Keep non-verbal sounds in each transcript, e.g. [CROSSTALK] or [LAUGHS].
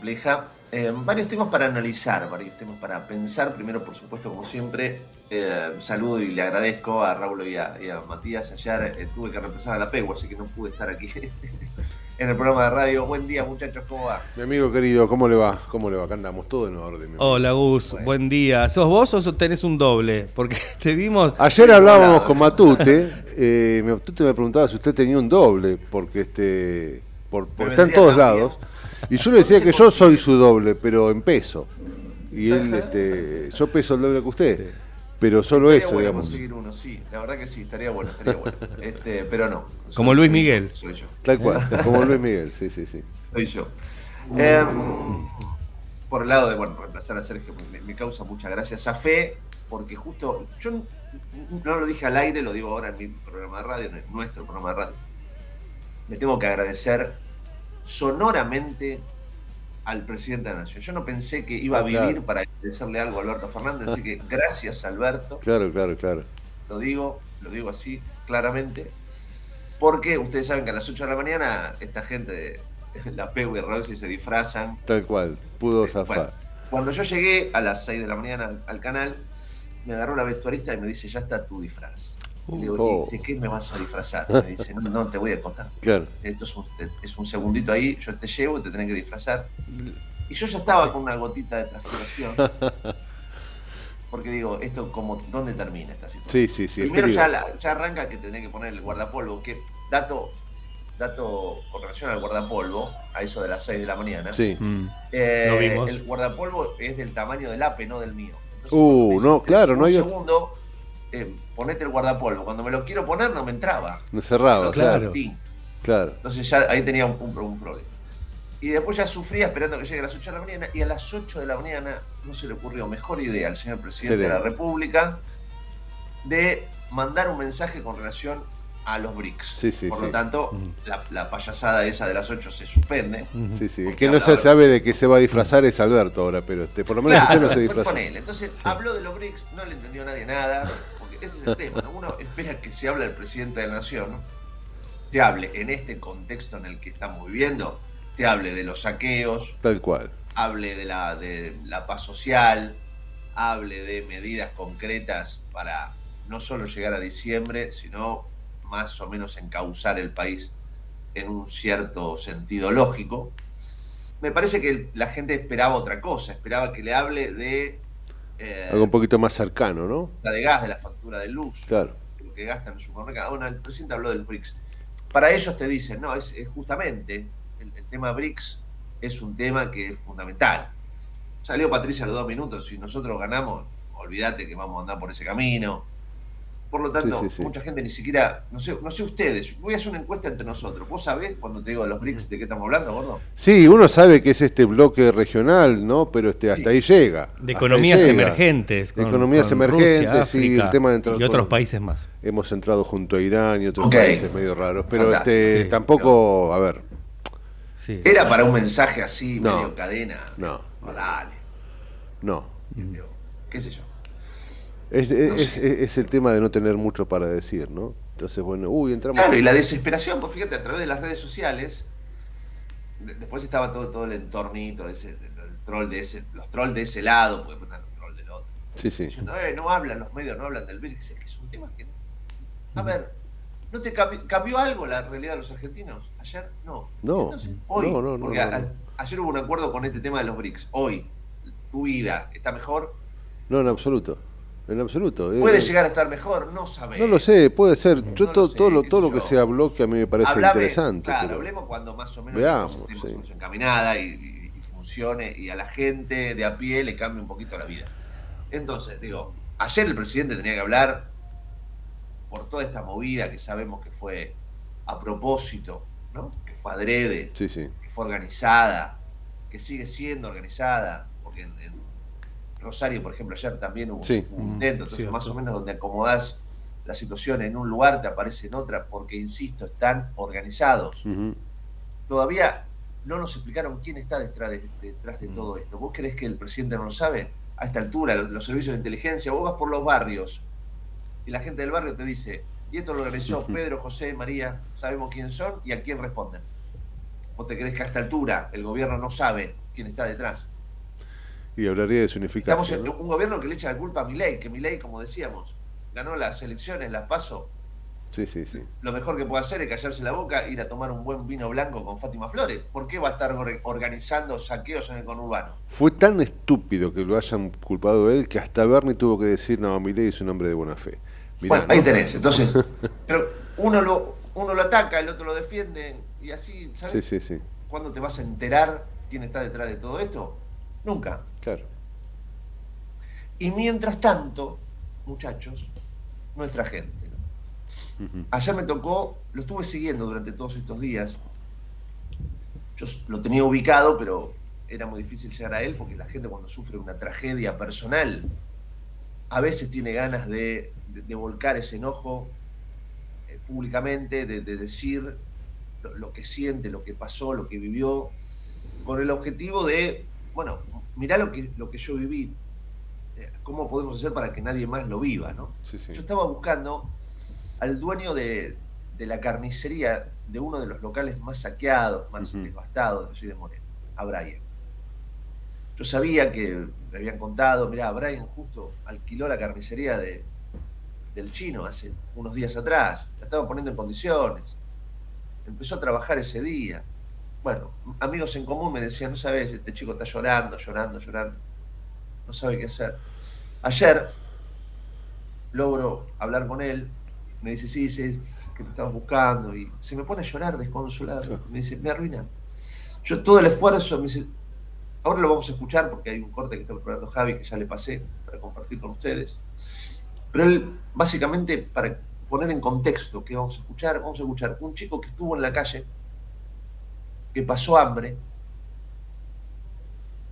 Compleja. Eh, varios temas para analizar, varios temas para pensar. Primero, por supuesto, como siempre, eh, saludo y le agradezco a Raúl y a, Matías. Ayer eh, tuve que reemplazar a la PEGU, así que no pude estar aquí [LAUGHS] en el programa de radio. Buen día, muchachos, ¿cómo va? Mi amigo querido, ¿cómo le va? ¿Cómo le va? Acá andamos todo en orden. Hola, Gus, buen día. ¿Sos vos o tenés un doble? Porque [LAUGHS] te vimos. Ayer hablábamos con Matute. Matute me preguntaba si usted tenía un doble, porque este por, está en todos lados. Y yo le decía que yo soy su doble, pero en peso. Y él, [LAUGHS] este, yo peso el doble que usted. Pero solo eso, digamos. conseguir uno, sí. La verdad que sí, estaría bueno, estaría bueno. [LAUGHS] Este, pero no. Como Luis Miguel. Soy yo. Tal cual, [LAUGHS] como Luis Miguel, sí, sí, sí. Soy yo. Em, por el lado de, bueno, reemplazar a Sergio, me, me causa mucha gracia esa fe, porque justo, yo no lo dije al aire, lo digo ahora en mi programa de radio, en nuestro programa de radio le tengo que agradecer sonoramente al presidente de la Nación. Yo no pensé que iba a vivir para agradecerle algo a Alberto Fernández, así que [LAUGHS] gracias Alberto. Claro, claro, claro. Lo digo, lo digo así claramente, porque ustedes saben que a las 8 de la mañana esta gente de [LAUGHS] la PEU y Roxy se disfrazan. Tal cual, pudo eh, zafar. cuando yo llegué a las 6 de la mañana al canal, me agarró la vestuarista y me dice, ya está tu disfraz. Y digo, oh. ¿de qué me vas a disfrazar? [LAUGHS] Me dice, no, te voy a contar. Claro. Esto es un, segundito ahí, yo te llevo y te tenés que disfrazar. Y yo ya estaba con una gotita de transpiración. [LAUGHS] Porque digo, esto como, ¿dónde termina esta situación? Sí, sí, sí. Primero ya, ya, arranca que tenés que poner el guardapolvo, que dato, dato con relación al guardapolvo, a eso de las 6 de la mañana. Sí. Eh, el guardapolvo es del tamaño del APE, no del mío. uh, no, claro, no hay... segundo, eh, ponete el guardapolvo. Cuando me lo quiero poner no me entraba. Me cerraba, claro. claro. Entonces ya ahí tenía un, problema. Y después ya sufría esperando que llegue a las 8 de la mañana y a las 8 de la mañana no se le ocurrió mejor idea al señor presidente de la República de mandar un mensaje con relación a los BRICS. Por lo tanto, la, payasada esa de las 8 se suspende. Sí, sí. El que no se sabe de qué se va a disfrazar es Alberto ahora, pero este, por lo menos usted no se disfraza. Entonces habló de los BRICS, no le entendió nadie nada ese es el tema. Uno espera que se hable del presidente de la nación, te hable en este contexto en el que estamos viviendo, te hable de los saqueos, tal cual, hable de la, de la paz social, hable de medidas concretas para no solo llegar a diciembre, sino más o menos encauzar el país en un cierto sentido lógico. Me parece que la gente esperaba otra cosa, esperaba que le hable de eh, Algo un poquito más cercano, ¿no? La de gas, de la factura de luz. Claro. que gastan en el supermercado. Bueno, el presidente habló de los BRICS. Para ellos te dicen, no, es, justamente el, tema BRICS es un tema que es fundamental. Salió Patricia a los dos minutos, si nosotros ganamos, olvídate que vamos a andar por ese camino. Por lo tanto, mucha gente ni siquiera, no sé, no sé ustedes, voy a hacer una encuesta entre nosotros. ¿Vos sabés cuando te digo de los BRICS de qué estamos hablando, gordo? Sí, uno sabe que es este bloque regional, ¿no? Pero este hasta ahí llega. De economías emergentes. de economías emergentes, y el tema de Y otros países más. Hemos entrado junto a Irán y otros países medio raros, pero este, tampoco, a ver. Era para un mensaje así, medio cadena. No. dale. No. ¿Qué sé yo? Es, el tema de no tener mucho para decir, ¿no? Entonces, bueno, uy, entramos. Claro, y la desesperación, pues fíjate, a través de las redes sociales, después estaba todo, todo el entornito, ese, el troll de ese, los trolls de ese lado, porque el troll del otro. Sí, sí. Diciendo, eh, no hablan los medios, no hablan del virus. Es que es un tema que. A ver, ¿no te cambió, algo la realidad de los argentinos? Ayer no. No. Entonces, hoy, no, no, porque ayer hubo un acuerdo con este tema de los BRICS. Hoy, tu vida está mejor. No, en absoluto en absoluto. Puede eh, llegar a estar mejor, no sabemos. No lo sé, puede ser. Yo todo, lo, todo lo que sea bloque a mí me parece interesante. Claro, hablemos cuando más o menos veamos, sí. encaminada y, funcione y a la gente de a pie le cambie un poquito la vida. Entonces, digo, ayer el presidente tenía que hablar por toda esta movida que sabemos que fue a propósito, ¿no? que fue adrede, que fue organizada, que sigue siendo organizada, porque en Rosario, por ejemplo, ayer también hubo un intento, entonces más o menos donde acomodás la situación en un lugar te aparece en otra, porque, insisto, están organizados. Todavía no nos explicaron quién está detrás de, detrás de todo esto. ¿Vos crees que el presidente no lo sabe? A esta altura, los, servicios de inteligencia, vos vas por los barrios y la gente del barrio te dice, y esto lo organizó Pedro, José, María, sabemos quién son y a quién responden. ¿Vos te crees que a esta altura el gobierno no sabe quién está detrás? Y hablaría de su. Estamos en un gobierno que le echa la culpa a Milei, que Milei, como decíamos, ganó las elecciones, las pasó. Sí, sí, sí. Lo mejor que puede hacer es callarse la boca, ir a tomar un buen vino blanco con Fátima Flores. ¿Por qué va a estar organizando saqueos en el conurbano? Fue tan estúpido que lo hayan culpado él que hasta Bernie tuvo que decir, no, Milei es un hombre de buena fe. bueno, ahí tenés. Entonces, [LAUGHS] pero uno lo, uno lo ataca, el otro lo defiende y así, ¿sabes? Sí, sí, sí. ¿Cuándo te vas a enterar quién está detrás de todo esto? Nunca. Claro. Y mientras tanto, muchachos, nuestra gente. Ayer me tocó, lo estuve siguiendo durante todos estos días. Yo lo tenía ubicado, pero era muy difícil llegar a él porque la gente cuando sufre una tragedia personal, a veces tiene ganas de, volcar ese enojo eh, públicamente, de, decir lo, que siente, lo que pasó, lo que vivió, con el objetivo de bueno, mirá lo que, lo que yo viví, eh, cómo podemos hacer para que nadie más lo viva, ¿no? Yo estaba buscando al dueño de, la carnicería de uno de los locales más saqueados, más devastados de de Moreno, a Brian. Yo sabía que le habían contado, mirá, Brian justo alquiló la carnicería de, del chino hace unos días atrás, la estaba poniendo en condiciones, empezó a trabajar ese día, bueno, amigos en común me decían, no sabes, este chico está llorando, llorando, llorando, no sabe qué hacer. Ayer logro hablar con él, me dice, sí, sí, que me estabas buscando, y se me pone a llorar desconsolado, me dice, me arruina. Yo todo el esfuerzo, me dice, ahora lo vamos a escuchar porque hay un corte que está preparando Javi que ya le pasé para compartir con ustedes, pero él, básicamente, para poner en contexto qué vamos a escuchar, vamos a escuchar un chico que estuvo en la calle, que pasó hambre,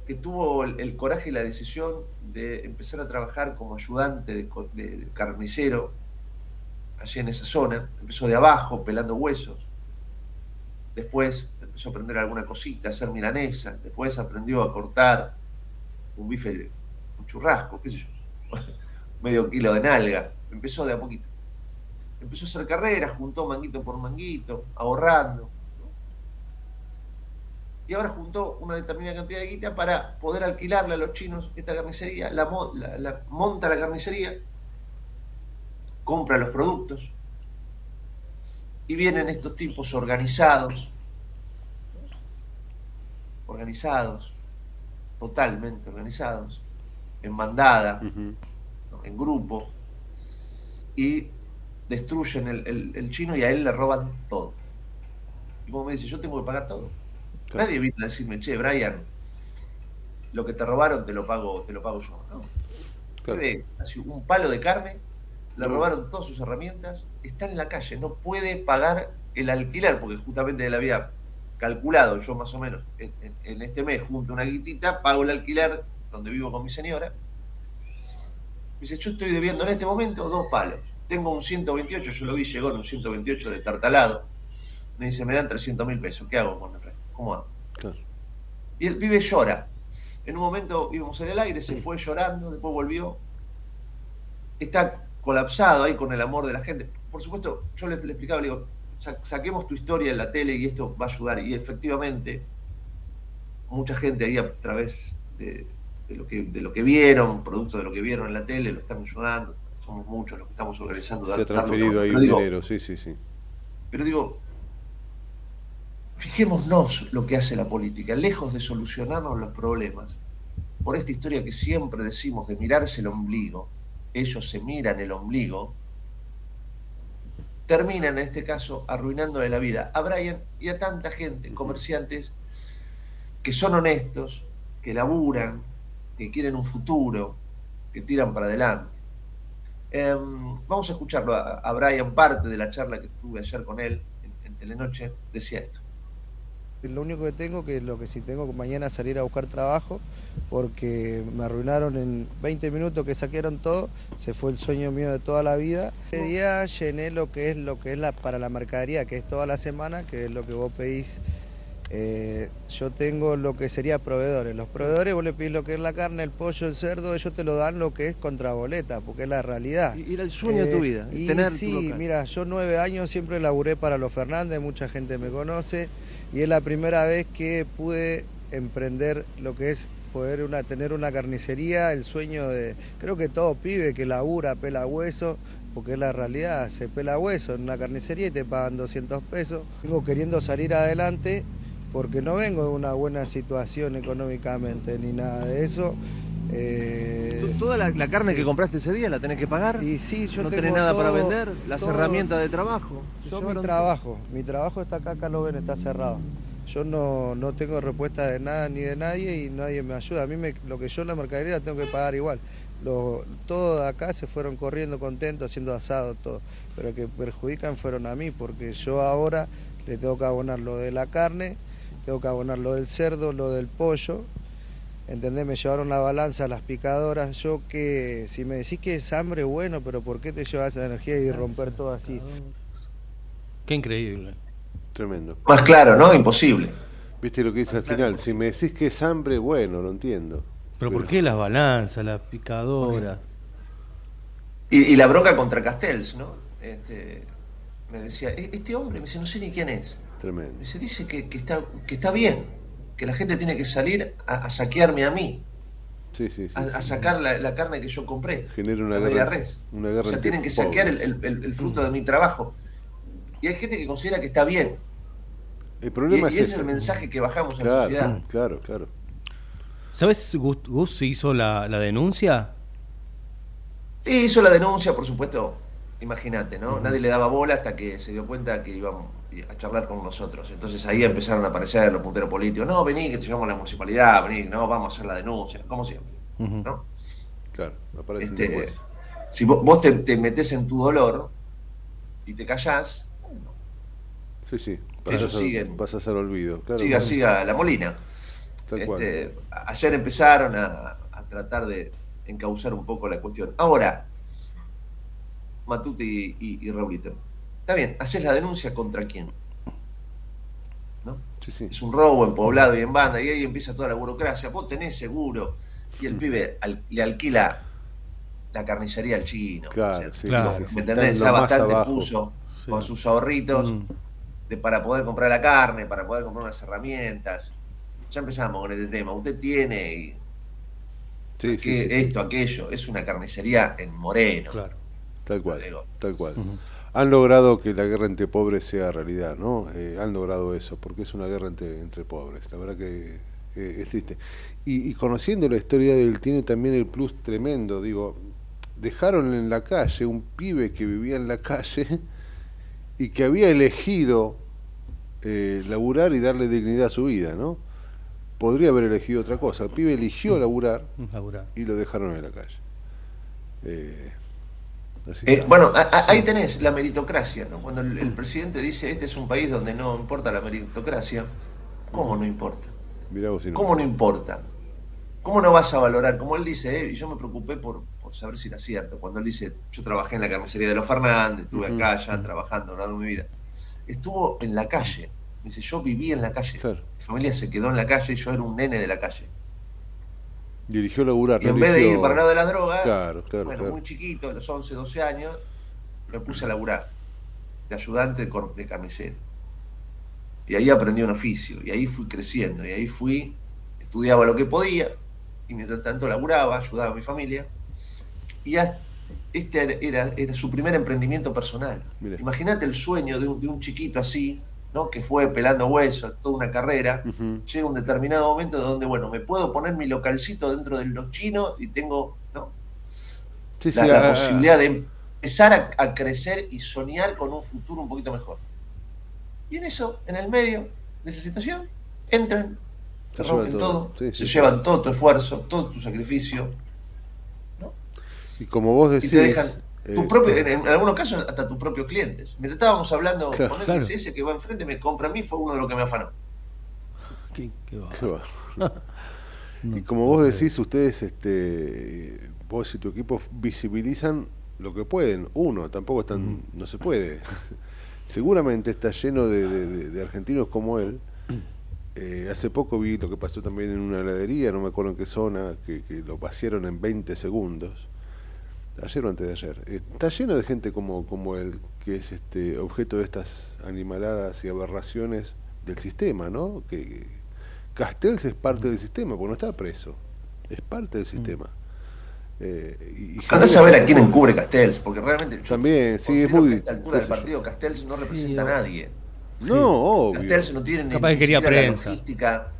que tuvo el, coraje y la decisión de empezar a trabajar como ayudante de, carnicero allí en esa zona. Empezó de abajo, pelando huesos. Después empezó a aprender alguna cosita, a hacer milanesa. Después aprendió a cortar un bife, un churrasco, qué sé yo, [LAUGHS] medio kilo de nalga. Empezó de a poquito. Empezó a hacer carreras, juntó manguito por manguito, ahorrando y ahora juntó una determinada cantidad de guita para poder alquilarle a los chinos esta carnicería, la, monta la carnicería, compra los productos y vienen estos tipos organizados, organizados, totalmente organizados, en bandada, en grupo, y destruyen el, chino y a él le roban todo. Y como me dice, yo tengo que pagar todo. Nadie viene a decirme, che, Brian, lo que te robaron te lo pago, te lo pago yo. ¿no? Así, un palo de carne, le robaron todas sus herramientas, está en la calle, no puede pagar el alquiler, porque justamente le había calculado yo más o menos en, este mes junto una guitita, pago el alquiler donde vivo con mi señora. dice, yo estoy debiendo en este momento dos palos. Tengo un 128, yo lo vi, llegó en un 128 de tartalado. Me dice, me dan 300 mil pesos, ¿qué hago con el resto? ¿Cómo hago? Y el pibe llora. En un momento íbamos en el aire, se fue llorando, después volvió. Está colapsado ahí con el amor de la gente. Por supuesto, yo le, explicaba, le digo, saquemos tu historia en la tele y esto va a ayudar. Y efectivamente, mucha gente ahí a través de, lo, que, de lo que vieron, producto de lo que vieron en la tele, lo están ayudando. Somos muchos los que estamos organizando. Se ha transferido ahí dinero, sí, sí, sí. Pero digo, fijémonos lo que hace la política, lejos de solucionarnos los problemas, por esta historia que siempre decimos de mirarse el ombligo, ellos se miran el ombligo, terminan en este caso arruinándole la vida a Brian y a tanta gente, comerciantes, que son honestos, que laburan, que quieren un futuro, que tiran para adelante. Em, vamos a escucharlo a, Brian, parte de la charla que tuve ayer con él en Telenoche, decía esto. Lo único que tengo que lo que si tengo que mañana salir a buscar trabajo porque me arruinaron en 20 minutos que saquearon todo, se fue el sueño mío de toda la vida. Ese día llené lo que es lo que es la para la mercadería, que es toda la semana, que es lo que vos pedís. Eh, yo tengo lo que sería proveedores. Los proveedores vos le pedís lo que es la carne, el pollo, el cerdo, ellos te lo dan lo que es boleta, porque es la realidad. Y era el sueño de tu eh, vida, y tener Sí, mira, yo nueve años siempre laburé para los Fernández, mucha gente me conoce y es la primera vez que pude emprender lo que es poder una, tener una carnicería, el sueño de, creo que todo pibe que labura, pela hueso, porque es la realidad, se pela hueso en una carnicería y te pagan 200 pesos. Vengo queriendo salir adelante porque no vengo de una buena situación económicamente ni nada de eso. Eh, ¿Toda la, carne que compraste ese día la tenés que pagar? Y sí, yo ¿No tenés nada para vender? ¿Las herramientas de trabajo? Yo mi trabajo, mi trabajo está acá, acá lo ven, está cerrado. Yo no, no tengo respuesta de nada ni de nadie y nadie me ayuda. A mí me, lo que yo en la mercadería la tengo que pagar igual. todos acá se fueron corriendo contentos, haciendo asado, todo. Pero que perjudican fueron a mí, porque yo ahora le tengo que abonar lo de la carne, tengo que abonar lo del cerdo, lo del pollo, ¿entendés? Me llevaron la balanza las picadoras. Yo que, si me decís que es hambre, bueno, pero ¿por qué te llevas esa energía y romper todo así? Qué increíble. Tremendo. Más claro, ¿no? Imposible. Viste lo que dice al final. Si me decís que es hambre, bueno, lo entiendo. Pero, ¿por qué las balanzas, las picadoras? Y, la bronca contra Castells, ¿no? Este, me decía, e-, este hombre, me dice, no sé ni quién es. Tremendo. Se dice que, está, que está bien, que la gente tiene que salir a, saquearme a mí. Sí, sí, sí, a, sacar la, carne que yo compré. Genera una guerra. Res. Una guerra o sea, tienen que saquear el, fruto de mi trabajo. Y hay gente que considera que está bien. El problema y, es, ese es el mensaje que bajamos a la sociedad. Claro, claro. ¿Sabes, Gus, si hizo la, denuncia? Sí, hizo la denuncia, por supuesto. Imagínate, ¿no? Nadie le daba bola hasta que se dio cuenta que íbamos a charlar con nosotros. Entonces ahí empezaron a aparecer los punteros políticos. No, vení, que te llevamos a la municipalidad, vení, no, vamos a hacer la denuncia, como siempre. ¿no? Claro, este, Si vos, te, te metés en tu dolor y te callás, Sí, sí. Ellos siguen. Vas a hacer olvido. siga, siga la molina. Este, ayer empezaron a, tratar de encauzar un poco la cuestión. Ahora, Matuti y, y, Raulito, está bien, haces la denuncia contra quién. ¿No? Es un robo en poblado y en banda, y ahí empieza toda la burocracia. Vos tenés seguro, y el pibe le alquila la carnicería al chino. Claro, ¿Me entendés? Ya bastante puso con sus ahorritos. Mm para poder comprar la carne, para poder comprar unas herramientas. Ya empezamos con este tema. Usted tiene esto, aquello. Es una carnicería en Moreno. Claro. Tal cual. Tal cual. Han logrado que la guerra entre pobres sea realidad, ¿no? Eh, han logrado eso, porque es una guerra entre, entre pobres. La verdad que eh, es triste. Y, conociendo la historia de él, tiene también el plus tremendo. Digo, dejaron en la calle un pibe que vivía en la calle y que había elegido eh, laburar y darle dignidad a su vida, ¿no? Podría haber elegido otra cosa. El pibe eligió laburar Laburar. y lo dejaron en la calle. Eh, Eh, bueno, a- a- ahí tenés la meritocracia, ¿no? Cuando el, el presidente dice este es un país donde no importa la meritocracia, ¿cómo no importa? Mirá vos si no. ¿Cómo no importa? ¿Cómo no vas a valorar? Como él dice, eh, y yo me preocupé por, por saber si era cierto, cuando él dice, yo trabajé en la carnicería de los Fernández, estuve acá ya trabajando a lo largo de mi vida. Estuvo en la calle. Dice, yo viví en la calle. Claro. Mi familia se quedó en la calle y yo era un nene de la calle. Y eligió laburar. Y en vez de ir para el lado de la droga, Claro, claro, bueno, claro. muy chiquito, a los 11, 12 años, me puse a laburar de ayudante de, de carnicero. Y ahí aprendí un oficio, y ahí fui creciendo, y ahí fui, estudiaba lo que podía, y mientras tanto laburaba, ayudaba a mi familia. Y este era, era, era su primer emprendimiento personal. Imagínate el sueño de un, de un chiquito así, ¿no? que fue pelando huesos, toda una carrera, llega un determinado momento donde, bueno, me puedo poner mi localcito dentro de los chinos y tengo ¿no? Sí, sí, la, la ah, posibilidad de empezar a, a crecer y soñar con un futuro un poquito mejor. Y en eso, en el medio de esa situación, entran, te Se rompen todo, todo. Sí, se llevan todo tu esfuerzo, todo tu sacrificio, Y como vos y decís. te dejan eh, tu propio, en, en algunos casos hasta tus propios clientes. Mientras estábamos hablando Claro, con el claro. ese que va enfrente me compra a mí, fue uno de los que me afanó. Qué- qué va. Qué bárbaro. [LAUGHS] y como vos decís, ustedes, este, vos y tu equipo visibilizan lo que pueden. Uno, tampoco están, no se puede. [LAUGHS] Seguramente está lleno de, de- de- de argentinos como él. Eh, hace poco vi lo que pasó también en una heladería, no me acuerdo en qué zona, que, que lo vaciaron en 20 segundos. Ayer o antes de ayer. Eh, está lleno de gente como, como él, que es este objeto de estas animaladas y aberraciones del sistema, ¿no? Que Castells es parte del sistema, porque no está preso. Es parte del sistema. Eh, y- y Andás a ver a quién encubre Castells, porque realmente yo También, sí, es muy. que a esta altura del yo. partido Castells no Sí, representa a nadie. No, obvio. Castells no tiene ni, Capaz que ni quería siquiera la prensa. logística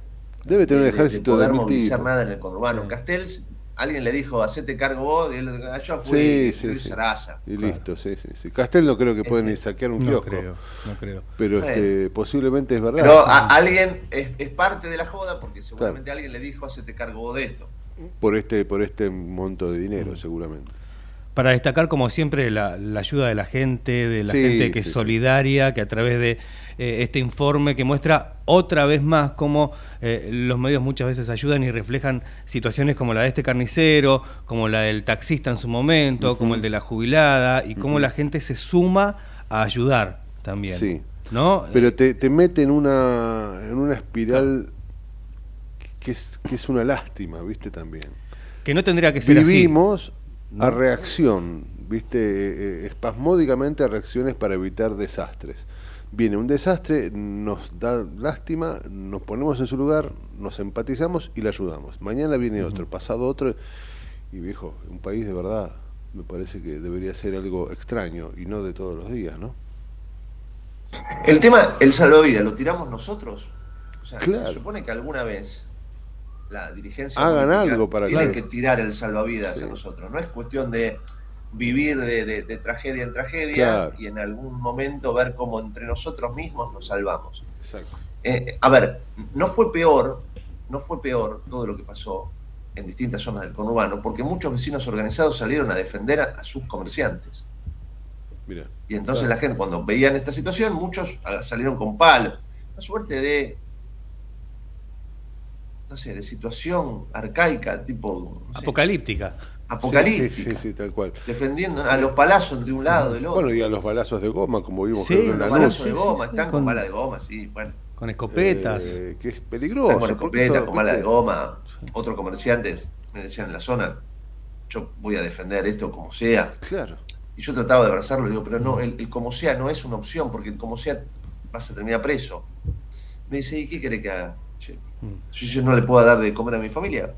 Debe tener de, un de- de ejército poder de movilizar nada en el conurbano. Sí. Castells, alguien le dijo, hacete cargo vos, y él ah, yo fui, Sí, sí, fui sí. Sarasa. Y listo, sí, sí, sí. Castel no creo que pueden Este, saquear un No kiosco. creo, no creo. Pero Bueno. este, posiblemente es verdad. Pero a- alguien es, es parte de la joda porque seguramente alguien le dijo, hacete cargo vos de esto. por este por este monto de dinero, seguramente. Para destacar, como siempre, la, la ayuda de la gente, de la Sí, gente que sí, es sí. solidaria, que a través de eh, este informe que muestra otra vez más cómo eh, los medios muchas veces ayudan y reflejan situaciones como la de este carnicero, como la del taxista en su momento, como el de la jubilada, y cómo la gente se suma a ayudar también. Sí. ¿No? Pero te, te mete en una en una espiral que es que es una lástima, ¿viste? También. que no tendría que ser así. Vivimos a reacción, ¿viste? Eh, espasmódicamente a reacciones para evitar desastres. Viene un desastre, nos da lástima, nos ponemos en su lugar, nos empatizamos y le ayudamos. Mañana viene otro, pasado otro, y viejo, un país de verdad me parece que debería ser algo extraño y no de todos los días, ¿no? El tema, el salvavidas, ¿lo tiramos nosotros? O sea, Claro. se supone que alguna vez la dirigencia Hagan algo para tiene que- que tirar el salvavidas Sí. a nosotros. No es cuestión de vivir de, de- de tragedia en tragedia Claro. y en algún momento ver cómo entre nosotros mismos nos salvamos. Exacto. Eh, a ver, no fue peor, no fue peor todo lo que pasó en distintas zonas del conurbano, porque muchos vecinos organizados salieron a defender a, a sus comerciantes. Mira. Y entonces Claro. la gente, cuando veían esta situación, muchos ah, salieron con palos. Una suerte de, no sé, de situación arcaica, tipo no sé, Apocalíptica. Apocalíptica, Sí, sí, sí, sí, tal cual. defendiendo a los palazos de un lado, del otro. Bueno, y a los balazos de goma, como vimos Sí, creo en los la balazos de goma, sí, están con con- balas de goma, sí, bueno. Con escopetas. Eh, que es Están peligroso. con porque escopeta, esto, con balas de goma. Otros comerciantes me decían en la zona, yo voy a defender esto como sea. Claro. Y yo trataba de abrazarlo, digo, pero no, el, el como sea no es una opción, porque el como sea vas a terminar preso. Me dice, ¿y qué querés que haga? Che, Yo, yo no le puedo dar de comer a mi familia.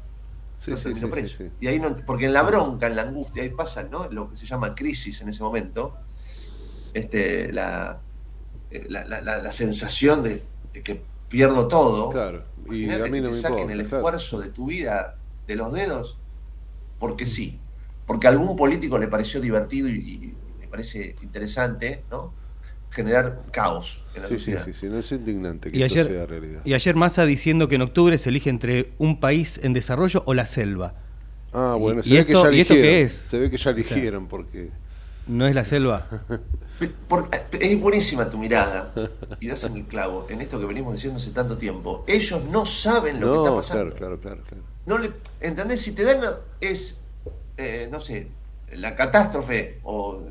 Sí, sí, sí, preso. Y ahí no, porque en la bronca, en la angustia, ahí pasa, ¿no? Lo que se llama crisis en ese momento. Este, la, eh, la, la- la- sensación de, de que pierdo todo. Claro. Y a mí que no me saquen importa. el claro. esfuerzo de tu vida de los dedos, porque sí. porque a algún político le pareció divertido y, le parece interesante, ¿no? Generar caos en la sí, sociedad. Sí, sí, sí, no es indignante que y esto ayer, sea realidad. Y ayer Massa diciendo que en octubre se elige entre un país en desarrollo o la selva. Ah, bueno, y, se ve que esto, ya ¿y esto eligieron. qué es? Se ve que ya eligieron porque... ¿No es la selva? [LAUGHS] Porque es buenísima tu mirada y das en el clavo en esto que venimos diciendo hace tanto tiempo. Ellos no saben lo que está pasando. claro, claro, claro, claro. No le, ¿Entendés? Si te dan es, eh, no sé, la catástrofe o...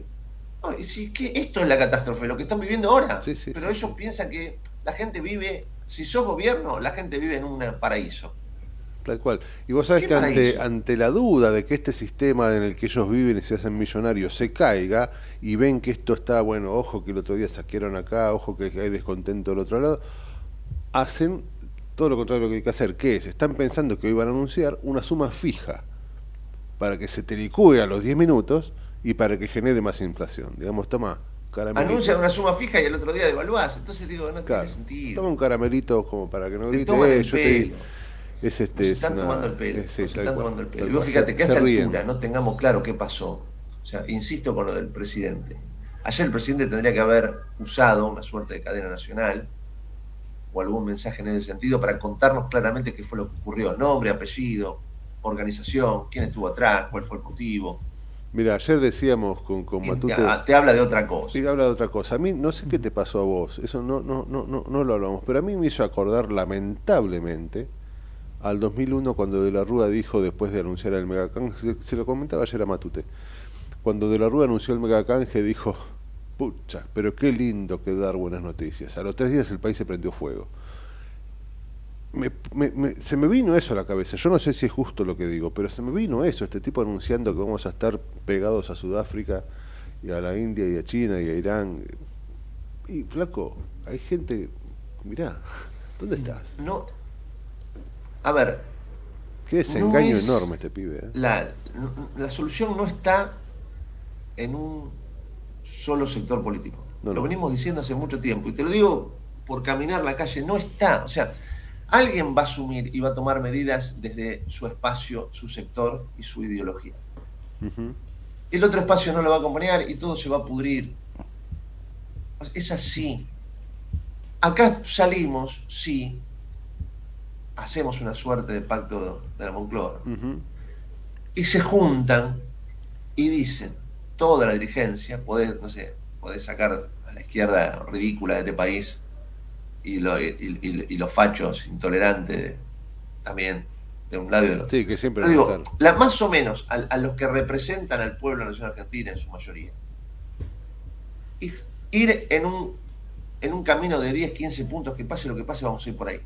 No, si, que esto es la catástrofe, lo que están viviendo ahora. Sí, sí, Pero ellos piensan que la gente vive, si sos gobierno, la gente vive en un paraíso. Tal cual. Y vos sabés ¿Qué que ante, ante la duda de que este sistema en el que ellos viven y se hacen millonarios se caiga y ven que esto está, bueno, ojo que el otro día saquearon acá, ojo que hay descontento del otro lado, hacen todo lo contrario de lo que hay que hacer, que es, están pensando que hoy van a anunciar una suma fija para que se te licúe a los 10 minutos y para que genere más inflación. Digamos, toma, caramelito. Anuncian una suma fija y el otro día devaluás. Entonces digo, no Claro, tiene sentido. toma un caramelito como para que no Te grite, "Eh, el yo te di-". pelo. Es este, Nos es están una- tomando el pelo. es- sí, nos tal están cual, tomando el pelo. tal Y vos fíjate que a esta ríen. altura no tengamos claro qué pasó. O sea, insisto con lo del presidente. Ayer el presidente tendría que haber usado una suerte de cadena nacional o algún mensaje en ese sentido para contarnos claramente qué fue lo que ocurrió. Nombre, apellido, organización, quién estuvo atrás, cuál fue el motivo. Mira, ayer decíamos con, con Matute. te, te habla de otra cosa. Sí, habla de otra cosa. A mí no sé qué te pasó a vos, eso no, no, no, no, no lo hablamos, pero a mí me hizo acordar lamentablemente al 2001 cuando De la Rúa dijo después de anunciar el megacanje, se, se lo comentaba ayer a Matute, cuando De la Rúa anunció el megacanje dijo, pucha, pero qué lindo que dar buenas noticias. A los tres días el país se prendió fuego. Me- me- me- se me vino eso a la cabeza. Yo no sé si es justo lo que digo, pero se me vino eso, este tipo anunciando que vamos a estar pegados a Sudáfrica y a la India y a China y a Irán. Y flaco, hay gente, mirá, ¿dónde estás? No. A ver, Qué desengaño es- enorme este pibe. ¿eh? la, la solución no está en un solo sector político. No, lo venimos diciendo hace mucho tiempo y te lo digo por caminar la calle, no está. O sea, alguien va a asumir y va a tomar medidas desde su espacio, su sector y su ideología. El otro espacio no lo va a acompañar y todo se va a pudrir. Es así. Acá salimos, sí, hacemos una suerte de pacto de la Moncloa y se juntan y dicen, toda la dirigencia, podés, no sé, podés sacar a la izquierda ridícula de este país y, lo- y- y- y los fachos intolerantes también de un lado y del otro. Sí, que siempre digo, la, más o menos a, a los que representan al pueblo de la nación argentina en su mayoría. Ir en un, en un camino de 10, 15 puntos, que pase lo que pase, vamos a ir por ahí.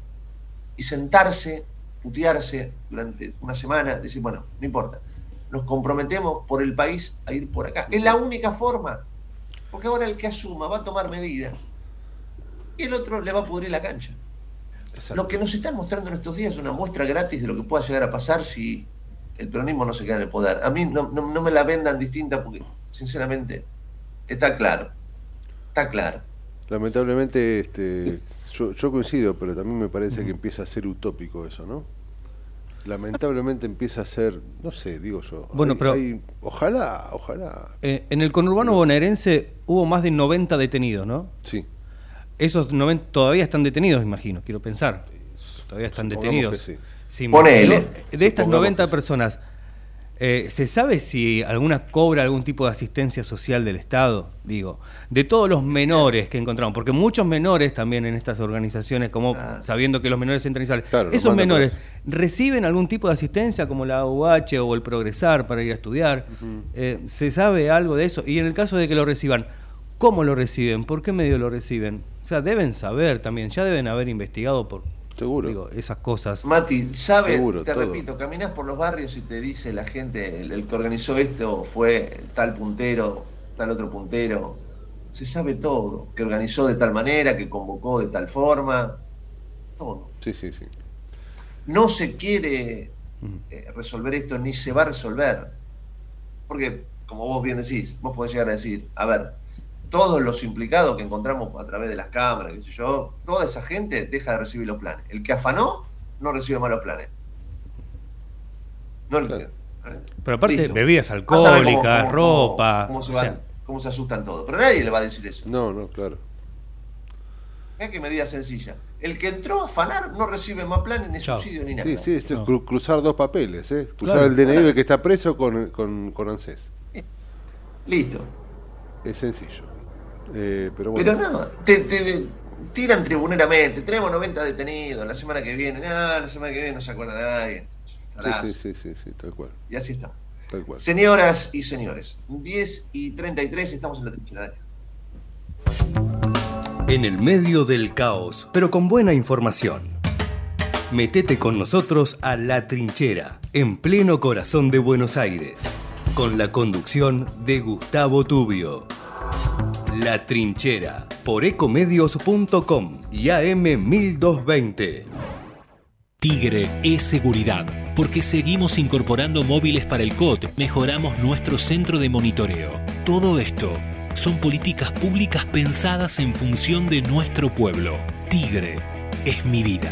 Y sentarse, putearse durante una semana, decir, bueno, no importa, nos comprometemos por el país a ir por acá. Es la única forma. Porque ahora el que asuma va a tomar medidas y el otro le va a pudrir la cancha. Exacto. Lo que nos están mostrando en estos días es una muestra gratis de lo que pueda llegar a pasar si el peronismo no se queda en el poder. A mí no, no- no me la vendan distinta porque, sinceramente, está claro. Está claro. Lamentablemente, este, yo, yo coincido, pero también me parece que empieza a ser utópico eso, ¿no? Lamentablemente empieza a ser, no sé, digo yo. Bueno, hay- pero- hay- ojalá, ojalá. Eh, en el conurbano bonaerense hubo más de 90 detenidos, ¿no? Sí. Esos 90 todavía están detenidos, imagino, quiero pensar. Todavía están Supongamos detenidos. sí. Ponele. de estas Supongamos 90 que sí. personas, eh, ¿se sabe si alguna cobra algún tipo de asistencia social del Estado? Digo, de todos los menores que encontramos, porque muchos menores también en estas organizaciones, como Ah. sabiendo que los menores entran y salen, Claro, esos menores reciben algún tipo de asistencia como la UH o el Progresar para ir a estudiar. Eh, ¿Se sabe algo de eso? Y en el caso de que lo reciban, ¿cómo lo reciben? ¿Por qué medio lo reciben? O sea, deben saber también, ya deben haber investigado por Seguro. digo, esas cosas. Mati, ¿sabe? Seguro, te todo. repito, caminás por los barrios y te dice la gente, el, el que organizó esto fue el tal puntero, tal otro puntero. Se sabe todo, que organizó de tal manera, que convocó de tal forma, todo. Sí, sí, sí. no se quiere eh, resolver esto ni se va a resolver. Porque, como vos bien decís, vos podés llegar a decir, a ver, todos los implicados que encontramos a través de las cámaras, qué sé yo, toda esa gente deja de recibir los planes. El que afanó no recibe más los planes. No el que- Claro. Pero aparte, Listo. bebidas cómo- alcohólicas, cómo- ropa. Cómo, se o van- sea, cómo se asustan todos. Pero nadie le va a decir eso. No, no, claro. Mira qué medida sencilla. El que entró a afanar no recibe más planes ni Chao. subsidio ni nada. Sí, sí, es No. cru- cruzar dos papeles, ¿eh? Cruzar Claro. el DNI del que está preso con, con, con ANSES. Listo. Es sencillo. Eh, pero bueno. Pero no, te, te tiran tribuneramente. Tenemos 90 detenidos la semana que viene. Ah, la semana que viene no se acuerda nadie. Sí, sí, sí, sí, tal cual. Y así está. Tal cual. Señoras y señores, 10 y 33 estamos en la trinchera. En el medio del caos, pero con buena información. Metete con nosotros a La Trinchera, en pleno corazón de Buenos Aires, con la conducción de Gustavo Tubio. La Trinchera, por ecomedios.com y AM1220. Tigre es seguridad, porque seguimos incorporando móviles para el COT, mejoramos nuestro centro de monitoreo. Todo esto son políticas públicas pensadas en función de nuestro pueblo. Tigre es mi vida.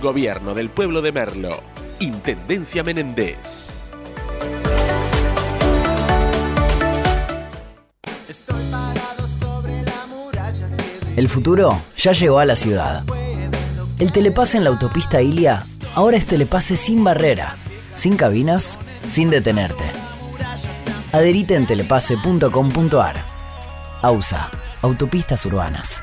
Gobierno del Pueblo de Merlo. Intendencia Menéndez. El futuro ya llegó a la ciudad. El telepase en la autopista Ilia ahora es telepase sin barrera, sin cabinas, sin detenerte. Adherite en telepase.com.ar. AUSA, Autopistas Urbanas.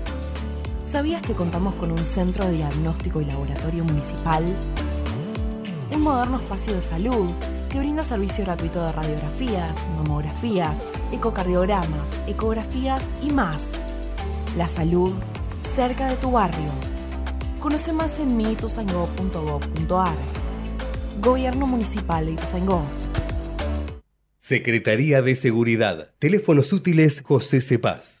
¿Sabías que contamos con un centro de diagnóstico y laboratorio municipal? un moderno espacio de salud que brinda servicio gratuito de radiografías, mamografías, ecocardiogramas, ecografías y más. La salud cerca de tu barrio. Conoce más en mituzaingó.gov.ar. Gobierno Municipal de Ituzaingó. Secretaría de Seguridad. Teléfonos útiles José Cepaz.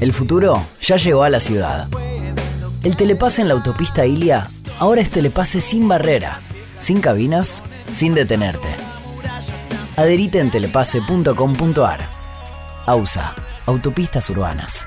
El futuro ya llegó a la ciudad. El telepase en la autopista Ilia ahora es telepase sin barrera, sin cabinas, sin detenerte. Adherite en telepase.com.ar. AUSA, Autopistas Urbanas.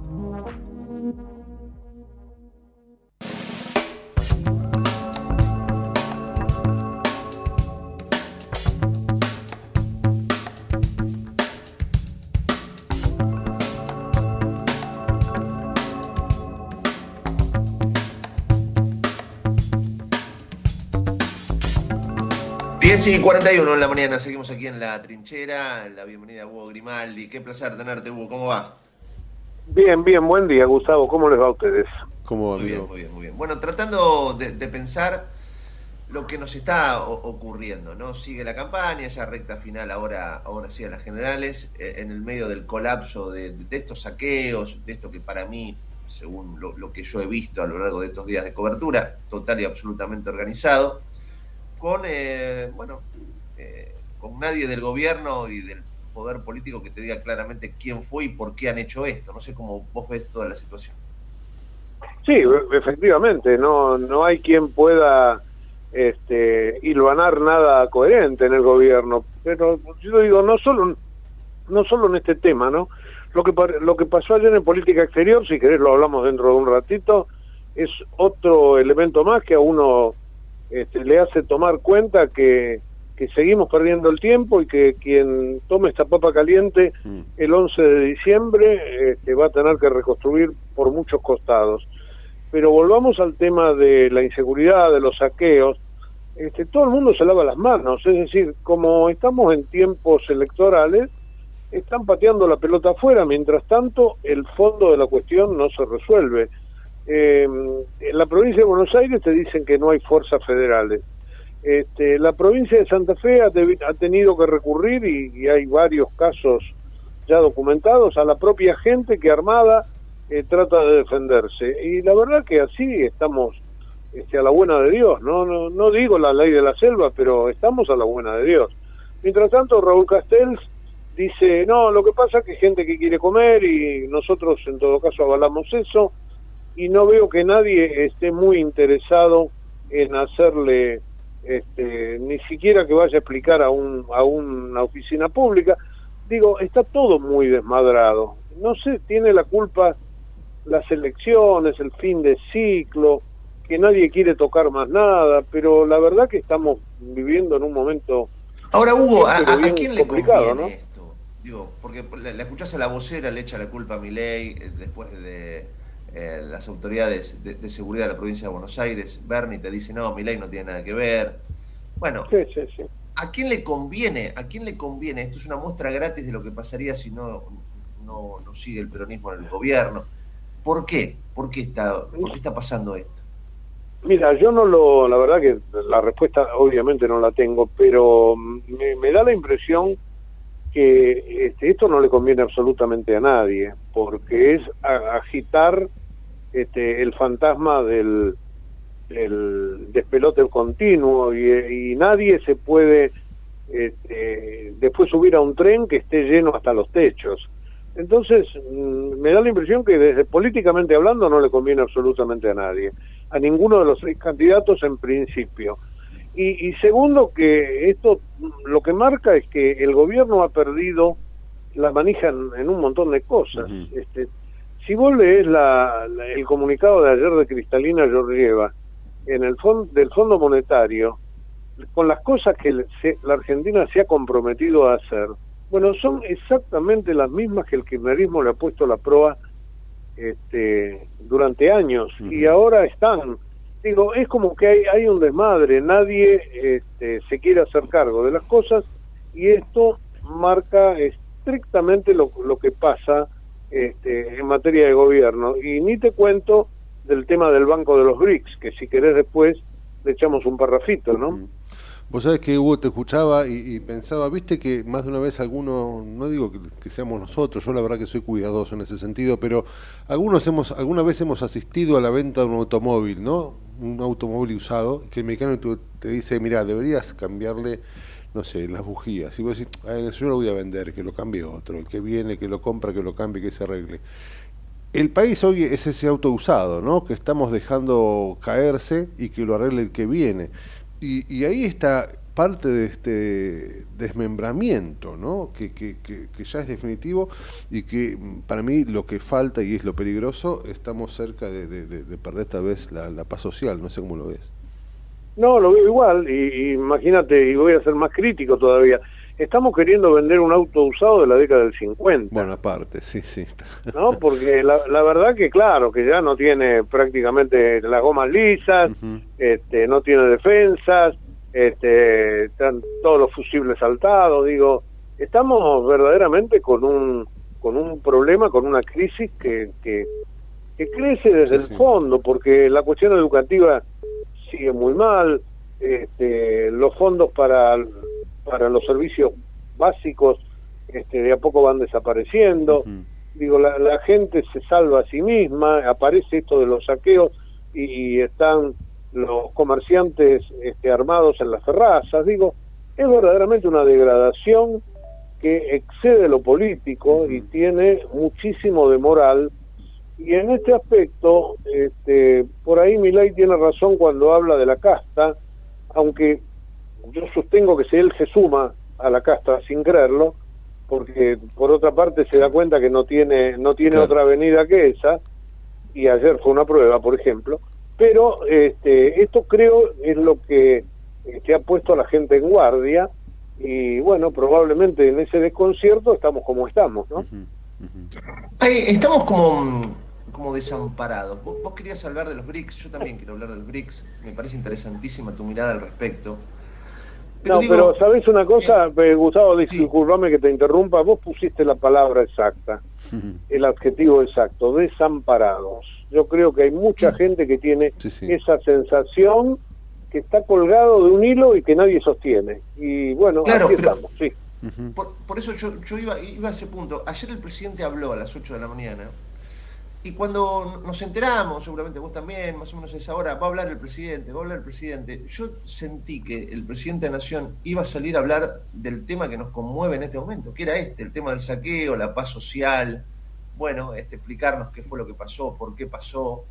Y 41 en la mañana, seguimos aquí en la trinchera. La bienvenida a Hugo Grimaldi. Qué placer tenerte, Hugo. ¿Cómo va? Bien, bien, buen día, Gustavo. ¿Cómo les va a ustedes? ¿Cómo va, muy bien, muy bien, muy bien. Bueno, tratando de, pensar lo que nos está ocurriendo, ¿no? Sigue la campaña, ya recta final ahora, ahora sí a las generales, eh, en el medio del colapso de, estos saqueos, de esto que para mí, según lo, lo que yo he visto a lo largo de estos días de cobertura, total y absolutamente organizado con, eh, bueno, eh, con nadie del gobierno y del poder político que te diga claramente quién fue y por qué han hecho esto. No sé cómo vos ves toda la situación. Sí, efectivamente, no, no hay quien pueda este, hilvanar nada coherente en el gobierno. Pero yo digo, no solo, no solo en este tema, ¿no? Lo que, lo que pasó ayer en política exterior, si querés lo hablamos dentro de un ratito, es otro elemento más que a uno este, le hace tomar cuenta que, que, seguimos perdiendo el tiempo y que quien tome esta papa caliente mm. el 11 de diciembre este, va a tener que reconstruir por muchos costados. Pero volvamos al tema de la inseguridad, de los saqueos. Este, todo el mundo se lava las manos, es decir, como estamos en tiempos electorales, están pateando la pelota afuera, mientras tanto el fondo de la cuestión no se resuelve. Eh, en la provincia de Buenos Aires te dicen que no hay fuerzas federales. Este, la provincia de Santa Fe ha, ha tenido que recurrir, y, hay varios casos ya documentados, a la propia gente que armada eh, trata de defenderse. Y la verdad que así estamos este, a la buena de Dios. ¿no? No, no digo la ley de la selva, pero estamos a la buena de Dios. Mientras tanto, Raúl Castells dice, no, lo que pasa es que hay gente que quiere comer y nosotros en todo caso avalamos eso y no veo que nadie esté muy interesado en hacerle este, ni siquiera que vaya a explicar a, un, a una oficina pública. Digo, está todo muy desmadrado. No sé, tiene la culpa las elecciones, el fin de ciclo, que nadie quiere tocar más nada, pero la verdad que estamos viviendo en un momento... Ahora, Hugo, ¿a, quién le conviene esto? Digo, porque le escuchás a la vocera, le echa la culpa a mi ley eh, después de eh, las autoridades de, seguridad de la provincia de Buenos Aires, Bernie te dice, no, mi ley no tiene nada que ver. Bueno, ¿a quién le conviene? ¿A quién le conviene? Esto es una muestra gratis de lo que pasaría si no, no, no sigue el peronismo en el gobierno. ¿Por qué? ¿Por qué está, por qué está pasando esto? Mira, yo no lo, la verdad que la respuesta obviamente no la tengo, pero me, me da la impresión que este, esto no le conviene absolutamente a nadie, porque es agitar este, el fantasma del, del despelote continuo y, nadie se puede este, después subir a un tren que esté lleno hasta los techos. Entonces, mm, me da la impresión que desde políticamente hablando no le conviene absolutamente a nadie, a ninguno de los seis candidatos en principio. Y, segundo, que esto lo que marca es que el gobierno ha perdido la manija en, un montón de cosas. este, si vos lees la, el comunicado de ayer de Cristalina Georgieva en el fondo del Fondo Monetario, con las cosas que la Argentina se ha comprometido a hacer, bueno, son exactamente las mismas que el kirchnerismo le ha puesto la proa este, durante años y ahora están. Digo, es como que hay, hay un desmadre, nadie este, se quiere hacer cargo de las cosas y esto marca estrictamente lo, lo que pasa este, en materia de gobierno. Y ni te cuento del tema del Banco de los BRICS, que si querés después le echamos un parrafito, ¿no? Vos sabés que Hugo te escuchaba y, pensaba, viste que más de una vez algunos, no digo que, seamos nosotros, yo la verdad que soy cuidadoso en ese sentido, pero algunos hemos, alguna vez hemos asistido a la venta de un automóvil, ¿no? Un automóvil usado, que el mecánico te dice, mira, deberías cambiarle no sé, las bujías. Y vos decís, yo lo voy a vender, que lo cambie otro, el que viene, que lo compra, que lo cambie, que se arregle. El país hoy es ese auto usado, ¿no? Que estamos dejando caerse y que lo arregle el que viene. Y, ahí está parte de este desmembramiento, ¿no? Que, que, que, ya es definitivo y que mm, para mí lo que falta y es lo peligroso, estamos cerca de, perder esta vez la paz social, no sé cómo lo ves. No, lo veo igual, y, imagínate, y voy a ser más crítico todavía, estamos queriendo vender un auto usado de la década del 50. Bueno, aparte, sí, sí. [LAUGHS] ¿No? Porque la, la verdad que claro, que ya no tiene prácticamente las gomas lisas, este, no tiene defensas, este, están todos los fusibles saltados, digo, estamos verdaderamente con un con un problema, con una crisis que, que, que crece desde el fondo, porque la cuestión educativa sigue muy mal, este, los fondos para, para los servicios básicos este, de a poco van desapareciendo, digo, la, la, gente se salva a sí misma, aparece esto de los saqueos y, están los comerciantes este, armados en las terrazas, digo, es verdaderamente una degradación que excede lo político y tiene muchísimo de moral y en este aspecto, este, por ahí Milay tiene razón cuando habla de la casta, aunque yo sostengo que si él se suma a la casta sin creerlo, porque por otra parte se da cuenta que no tiene no tiene otra avenida que esa, y ayer fue una prueba, por ejemplo, pero este, esto creo es lo que, que ha puesto a la gente en guardia, y bueno, probablemente en ese desconcierto estamos como estamos, ¿no? estamos como como desamparado. Vos, querías hablar de los BRICS, yo también quiero hablar de los BRICS, me parece interesantísima tu mirada al respecto. no, pero ¿sabés una cosa, eh, Gustavo? Disculpame que te interrumpa. Vos pusiste la palabra exacta, [LAUGHS] el adjetivo exacto, desamparados. Yo creo que hay mucha gente que tiene esa sensación que está colgado de un hilo y que nadie sostiene. Y bueno, claro, estamos, sí. por, eso yo, yo iba, iba a ese punto. Ayer el presidente habló a las 8 de la mañana y cuando nos enteramos, seguramente vos también, más o menos a esa hora, va a hablar el presidente, va a hablar el presidente. Yo sentí que el presidente de la Nación iba a salir a hablar del tema que nos conmueve en este momento, que era este, el tema del saqueo, la paz social, bueno, este, explicarnos qué fue lo que pasó, por qué pasó,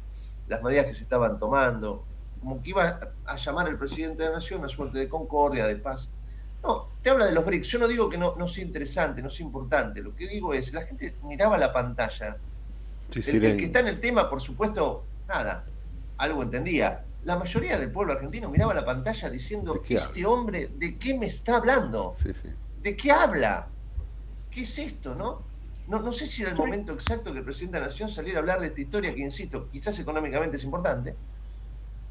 las medidas que se estaban tomando, como que iba a llamar al presidente de la Nación a suerte de concordia, de paz. No, te habla de los BRICS. Yo no digo que no, no sea interesante, no sea importante. Lo que digo es, la gente miraba la pantalla el, que está en el tema, por supuesto, nada, algo entendía. La mayoría del pueblo argentino miraba la pantalla diciendo, este hombre, ¿de qué me está hablando? ¿De qué habla? ¿Qué es esto, no? No, no sé si era el momento exacto que el presidente de la Nación saliera a hablar de esta historia, que insisto, quizás económicamente es importante.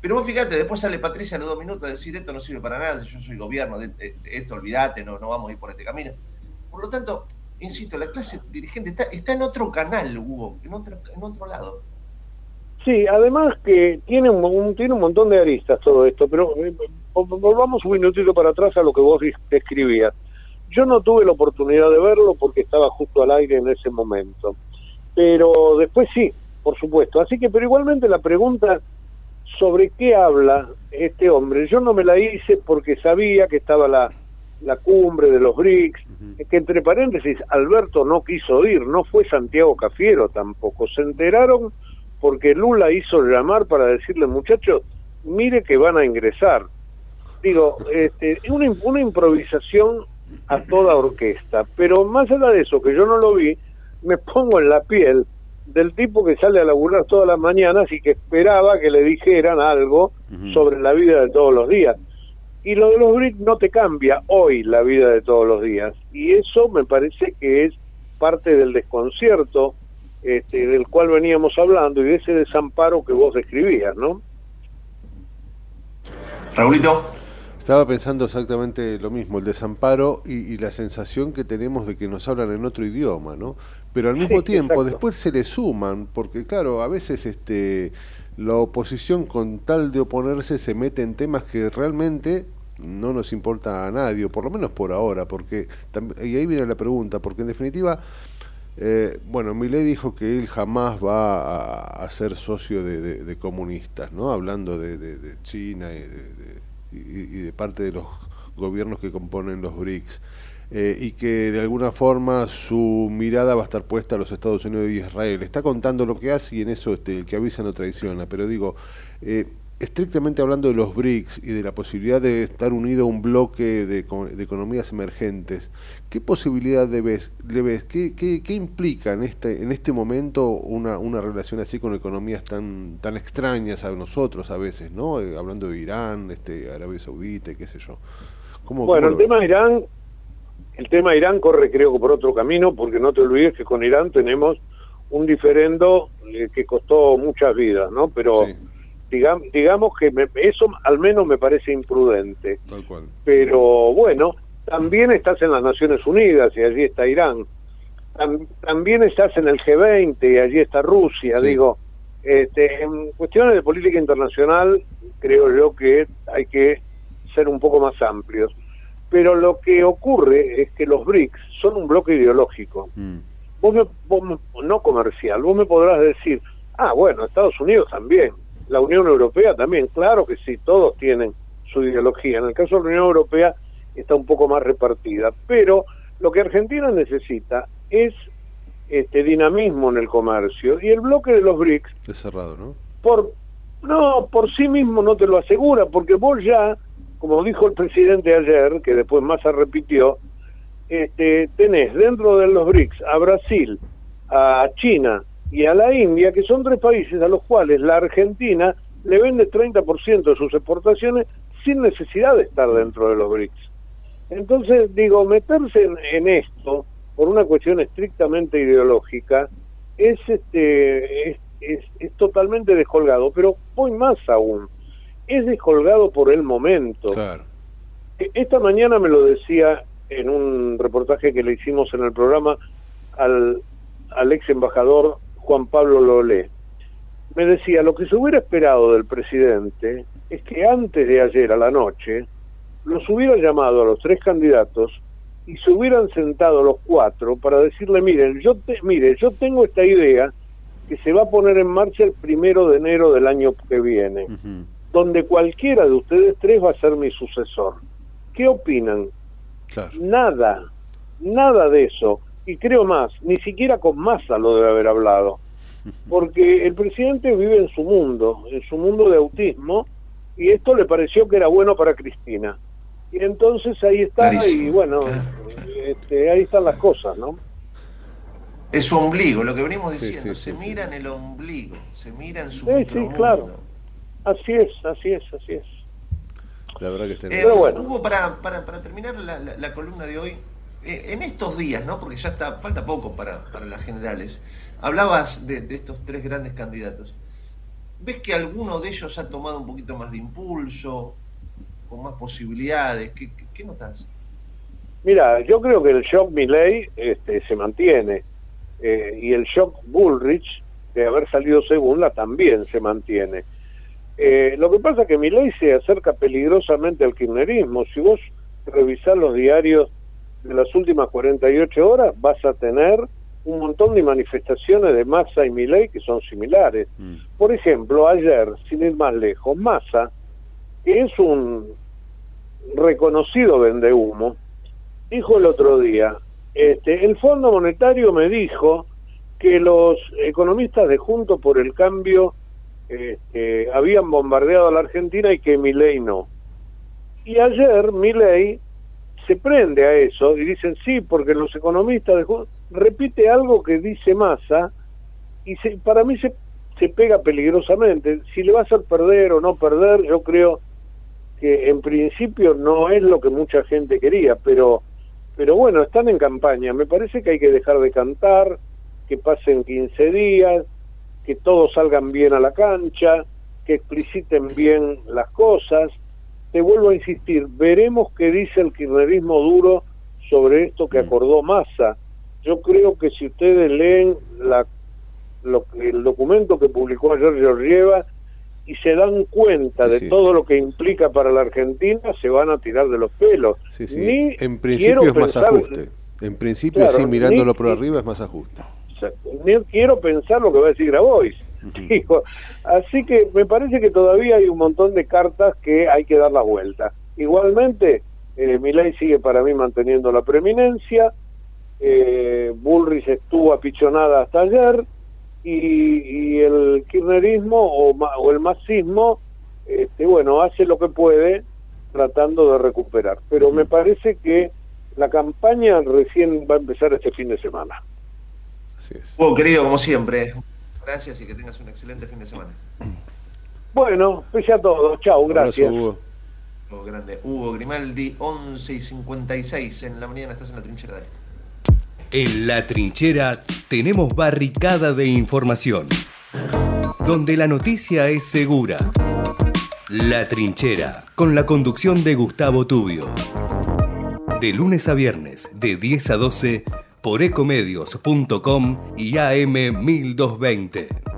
Pero vos fíjate, después sale Patricia a los dos minutos a decir esto no sirve para nada, yo soy gobierno, de, esto olvídate, no, no vamos a ir por este camino. Por lo tanto, insisto, la clase dirigente está, está en otro canal, Hugo, en otro, en otro lado. Sí, además que tiene un, tiene un montón de aristas todo esto, pero eh, volvamos un minutito para atrás a lo que vos describías. Yo no tuve la oportunidad de verlo porque estaba justo al aire en ese momento, pero después sí, por supuesto. Así que, pero igualmente la pregunta sobre qué habla este hombre, yo no me la hice porque sabía que estaba la, la cumbre de los BRICS, que entre paréntesis Alberto no quiso ir, no fue Santiago Cafiero tampoco, se enteraron porque Lula hizo llamar para decirle muchachos, mire que van a ingresar. Digo, este, una, una improvisación a toda orquesta, pero más allá de eso, que yo no lo vi, me pongo en la piel del tipo que sale a laburar todas las mañanas y que esperaba que le dijeran algo sobre la vida de todos los días. Y lo de los BRICS no te cambia hoy la vida de todos los días. Y eso me parece que es parte del desconcierto este, del cual veníamos hablando y de ese desamparo que vos describías, ¿no? Raulito. Estaba pensando exactamente lo mismo, el desamparo y, la sensación que tenemos de que nos hablan en otro idioma, ¿no? Pero al mismo tiempo después se le suman, porque claro, a veces este la oposición con tal de oponerse se mete en temas que realmente no nos importa a nadie, o por lo menos por ahora, porque y ahí viene la pregunta, porque en definitiva, eh, bueno, Milei dijo que él jamás va a, ser socio de, comunistas, ¿no? Hablando de, China y, y de parte de los gobiernos que componen los BRICS. Eh, y que de alguna forma su mirada va a estar puesta a los Estados Unidos y Israel. Está contando lo que hace y en eso este, el que avisa no traiciona, pero digo, eh, estrictamente hablando de los BRICS y de la posibilidad de estar unido a un bloque de, economías emergentes, ¿qué posibilidad le ves? ¿Qué, qué, implica en este, en este momento una, una relación así con economías tan, tan extrañas a nosotros a veces, ¿no? Eh, hablando de Irán, este, Arabia Saudita, qué sé yo. ¿Cómo, bueno, el tema de Irán el tema Irán corre creo que por otro camino, porque no te olvides que con Irán tenemos un diferendo eh, que costó muchas vidas, ¿no? Pero digamos que eso al menos me parece imprudente. Pero bueno, también estás en las Naciones Unidas y allí está Irán. también estás en el G20 y allí está Rusia. Digo, este, en cuestiones de política internacional creo yo que hay que ser un poco más amplios. Pero lo que ocurre es que los BRICS son un bloque ideológico. Mm. Vos, no comercial. Vos me podrás decir, ah, bueno, Estados Unidos también, la Unión Europea también. Claro que sí, todos tienen su ideología. En el caso de la Unión Europea está un poco más repartida. Pero lo que Argentina necesita es este dinamismo en el comercio. Y el bloque de los BRICS... Es cerrado, ¿no? Por, no, por sí mismo no te lo asegura, porque vos ya como dijo el presidente ayer, que después más se repitió, este, tenés dentro de los BRICS a Brasil, a China y a la India, que son tres países a los cuales la Argentina le vende 30% de sus exportaciones sin necesidad de estar dentro de los BRICS. Entonces, digo, meterse en, esto por una cuestión estrictamente ideológica es, este, es, es totalmente descolgado, pero voy más aún es descolgado por el momento. Esta mañana me lo decía en un reportaje que le hicimos en el programa al, al ex embajador Juan Pablo Lolé. Me decía, lo que se hubiera esperado del presidente es que antes de ayer a la noche los hubiera llamado a los tres candidatos y se hubieran sentado los cuatro para decirle, miren, yo te, mire, yo tengo esta idea que se va a poner en marcha el primero de enero del año que viene, donde cualquiera de ustedes tres va a ser mi sucesor. ¿Qué opinan? Nada, nada de eso. Y creo más, ni siquiera con masa lo debe haber hablado. Porque el presidente vive en su mundo, en su mundo de autismo, y esto le pareció que era bueno para Cristina. Y entonces ahí está, y bueno, este, ahí están las cosas, ¿no? Es su ombligo, lo que venimos diciendo, se mira en el ombligo, se mira en su Sí, sí, claro. Así es, así es, así es. La verdad que está eh, Hugo, para, para, para terminar la, la, columna de hoy, eh, en estos días, ¿no? Porque ya está, falta poco para, para las generales, hablabas de, de, estos tres grandes candidatos. ¿Ves que alguno de ellos ha tomado un poquito más de impulso, con más posibilidades? ¿Qué, qué, notas? Mira, yo creo que el shock Milley este, se mantiene eh, y el shock Bullrich, de haber salido segunda, también se mantiene. Eh, lo que pasa es que ley se acerca peligrosamente al kirchnerismo. Si vos revisás los diarios de las últimas 48 horas, vas a tener un montón de manifestaciones de Massa y Milei que son similares. Mm. Por ejemplo, ayer, sin ir más lejos, Massa, que es un reconocido vendehumo, dijo el otro día, este, el Fondo Monetario me dijo que los economistas de Junto por el Cambio este, habían bombardeado a la Argentina y que Milei no. Y ayer Milei se prende a eso y dicen sí, porque los economistas repite algo que dice Massa y se, para mí se, se pega peligrosamente. Si le va a hacer perder o no perder, yo creo que en principio no es lo que mucha gente quería, pero pero bueno, están en campaña. Me parece que hay que dejar de cantar, que pasen 15 días, que todos salgan bien a la cancha, que expliciten bien las cosas. Te vuelvo a insistir, veremos qué dice el kirchnerismo duro sobre esto que acordó Massa. Yo creo que si ustedes leen la, lo, el documento que publicó ayer Georgieva, y se dan cuenta de todo lo que implica para la Argentina, se van a tirar de los pelos. Ni en principio es más ajuste. En principio, sí, mirándolo por arriba es más ajuste. Ni quiero pensar lo que va a decir Grabois. Así que me parece que todavía hay un montón de cartas que hay que dar la vuelta. Igualmente, eh, Milay sigue para mí manteniendo la preeminencia. Eh, Bullrich estuvo apichonada hasta ayer y, el kirchnerismo o, el masismo, este, bueno, hace lo que puede tratando de recuperar. Pero me parece que la campaña recién va a empezar este fin de semana. Así es. Hugo, querido, como siempre, gracias y que tengas un excelente fin de semana. Bueno, pues a todos. Chao, gracias. Hugo. grande. Hugo Grimaldi, 11 y 56 en la mañana, estás en la trinchera. En la trinchera tenemos barricada de información, donde la noticia es segura. La trinchera, con la conducción de Gustavo Tubio. De lunes a viernes, de 10 a 12, por ecomedios.com y AM1220.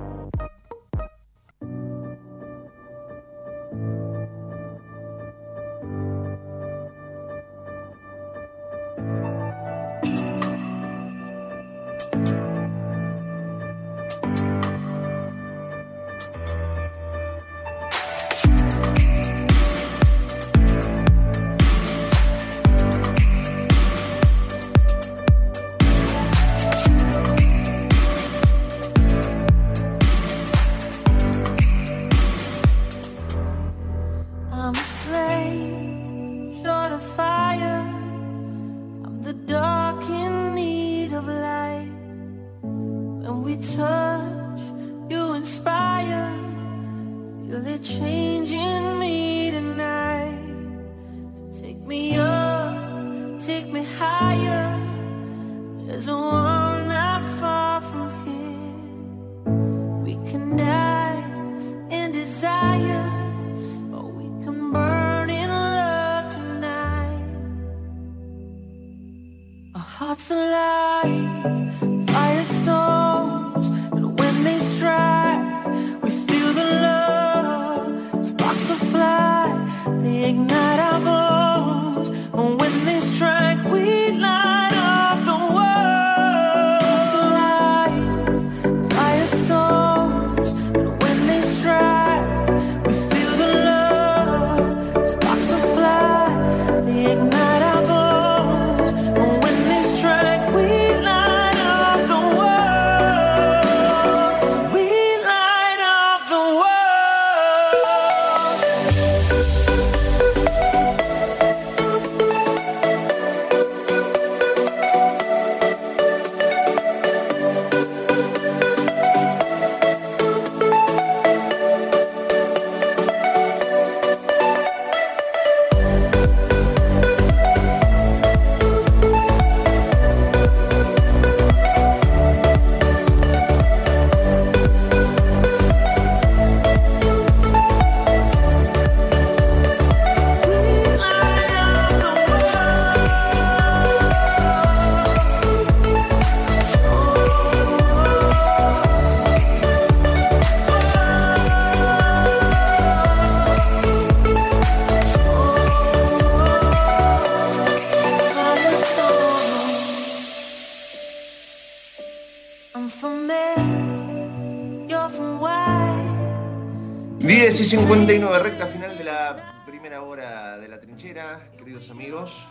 Trinchera, queridos amigos.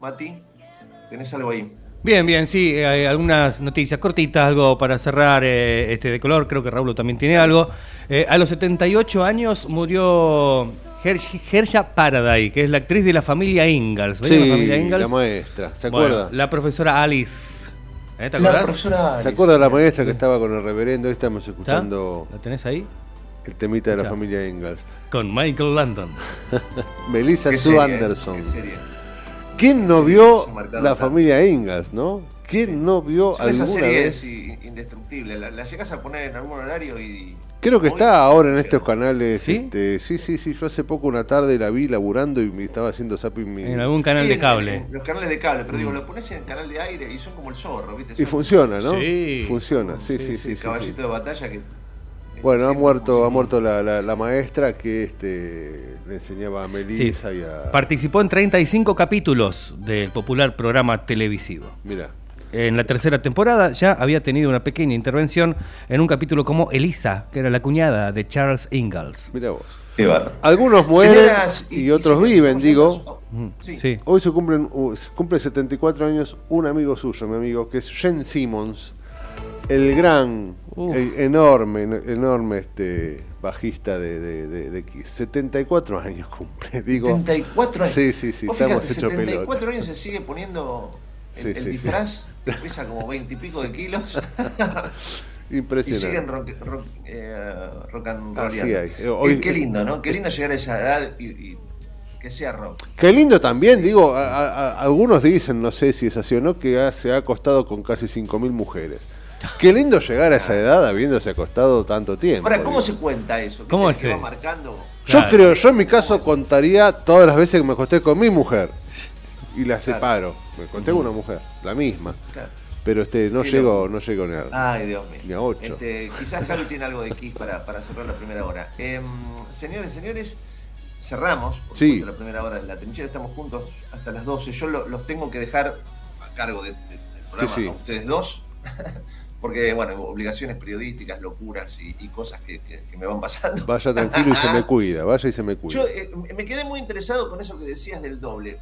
Mati, ¿tenés algo ahí? Bien, bien, sí, eh, hay algunas noticias cortitas, algo para cerrar eh, este de color, creo que Raúl también tiene algo. Eh, a los 78 años murió Hersha Paraday, que es la actriz de la familia Ingalls. ¿Ves Sí, la familia Ingalls? la maestra, ¿se Bueno, acuerda? la profesora Alice. ¿Eh, ¿Te La ¿Se acuerda de la maestra que estaba con el reverendo? Hoy estamos ¿Está? escuchando ¿La tenés ahí? el temita de la familia Ingalls. Con Michael Landon. [LAUGHS] Melissa Sue serie, Anderson. serie. ¿Quién no vio la tanto. familia Ingalls, no? ¿Quién no vio alguna series vez? i- indestructibles. La, la llegas a poner en algún horario y. Creo que está ahora en estos canales. ¿Sí? este, sí, sí, sí. Yo hace poco una tarde la vi laburando y me estaba haciendo zapping. mi- En algún canal Sí, de en- cable. en los canales de cable, pero digo, lo pones en canal de aire y son como el zorro, ¿viste? Y funciona, ¿no? Sí. Funciona, sí, sí, sí. el sí, caballito sí. de batalla que. Bueno, ha muerto, ha muerto la, la- la maestra que este, le enseñaba a Melissa y a. Participó en 35 capítulos del popular programa televisivo. Mira, En la tercera temporada ya había tenido una pequeña intervención en un capítulo como Elisa, que era la cuñada de Charles Ingalls. mira vos. Qué. Algunos mueren y, y- otros y viven, digo. Mm, Sí. Sí. Hoy se cumplen, uh, se cumple 74 años un amigo suyo, mi amigo, que es Jen Simmons, el gran, el enorme, enorme este bajista de, de, de- de Kiss. 74 años cumple, [LAUGHS] digo. 74 años. Sí, sí, sí, Vos estamos fíjate, hechos 74 pelota. años se sigue poniendo el, Sí, el sí, sí. disfraz, [LAUGHS] pesa como 20 y pico de kilos. [LAUGHS] y Impresionante. siguen rock, rock, eh, rock and Así rolleando. hay. Hoy- qué, qué lindo, ¿no? Qué lindo llegar a esa edad y, y que sea rock. Qué lindo también, digo, a- a- a- algunos dicen, no sé si es así o no, que ha- se ha acostado con casi 5.000 mujeres. [LAUGHS] Qué lindo llegar a esa edad habiéndose acostado tanto tiempo. Ahora, ¿cómo digo. se cuenta eso? ¿Qué ¿Cómo es va eso? marcando? Yo Claro. creo, yo en mi caso contaría todas las veces que me acosté con mi mujer y la Claro. separo. Me acosté con una mujer, la misma. Claro. Pero este no llego, no llego ni a, Ay, Dios mío. ni a ocho. Este, quizás Javi tiene algo de Kiss para, para cerrar la primera hora. Em, señores, señores, cerramos por Sí. la primera hora de la trinchera. Estamos juntos hasta las 12. Yo lo- los tengo que dejar a cargo de- de- del programa sí. a ustedes dos. Porque, bueno, obligaciones periodísticas, locuras y, y cosas que, que- que me van pasando. [LAUGHS] Vaya tranquilo y se me cuida, vaya y se me cuida. Yo eh, me quedé muy interesado con eso que decías del doble.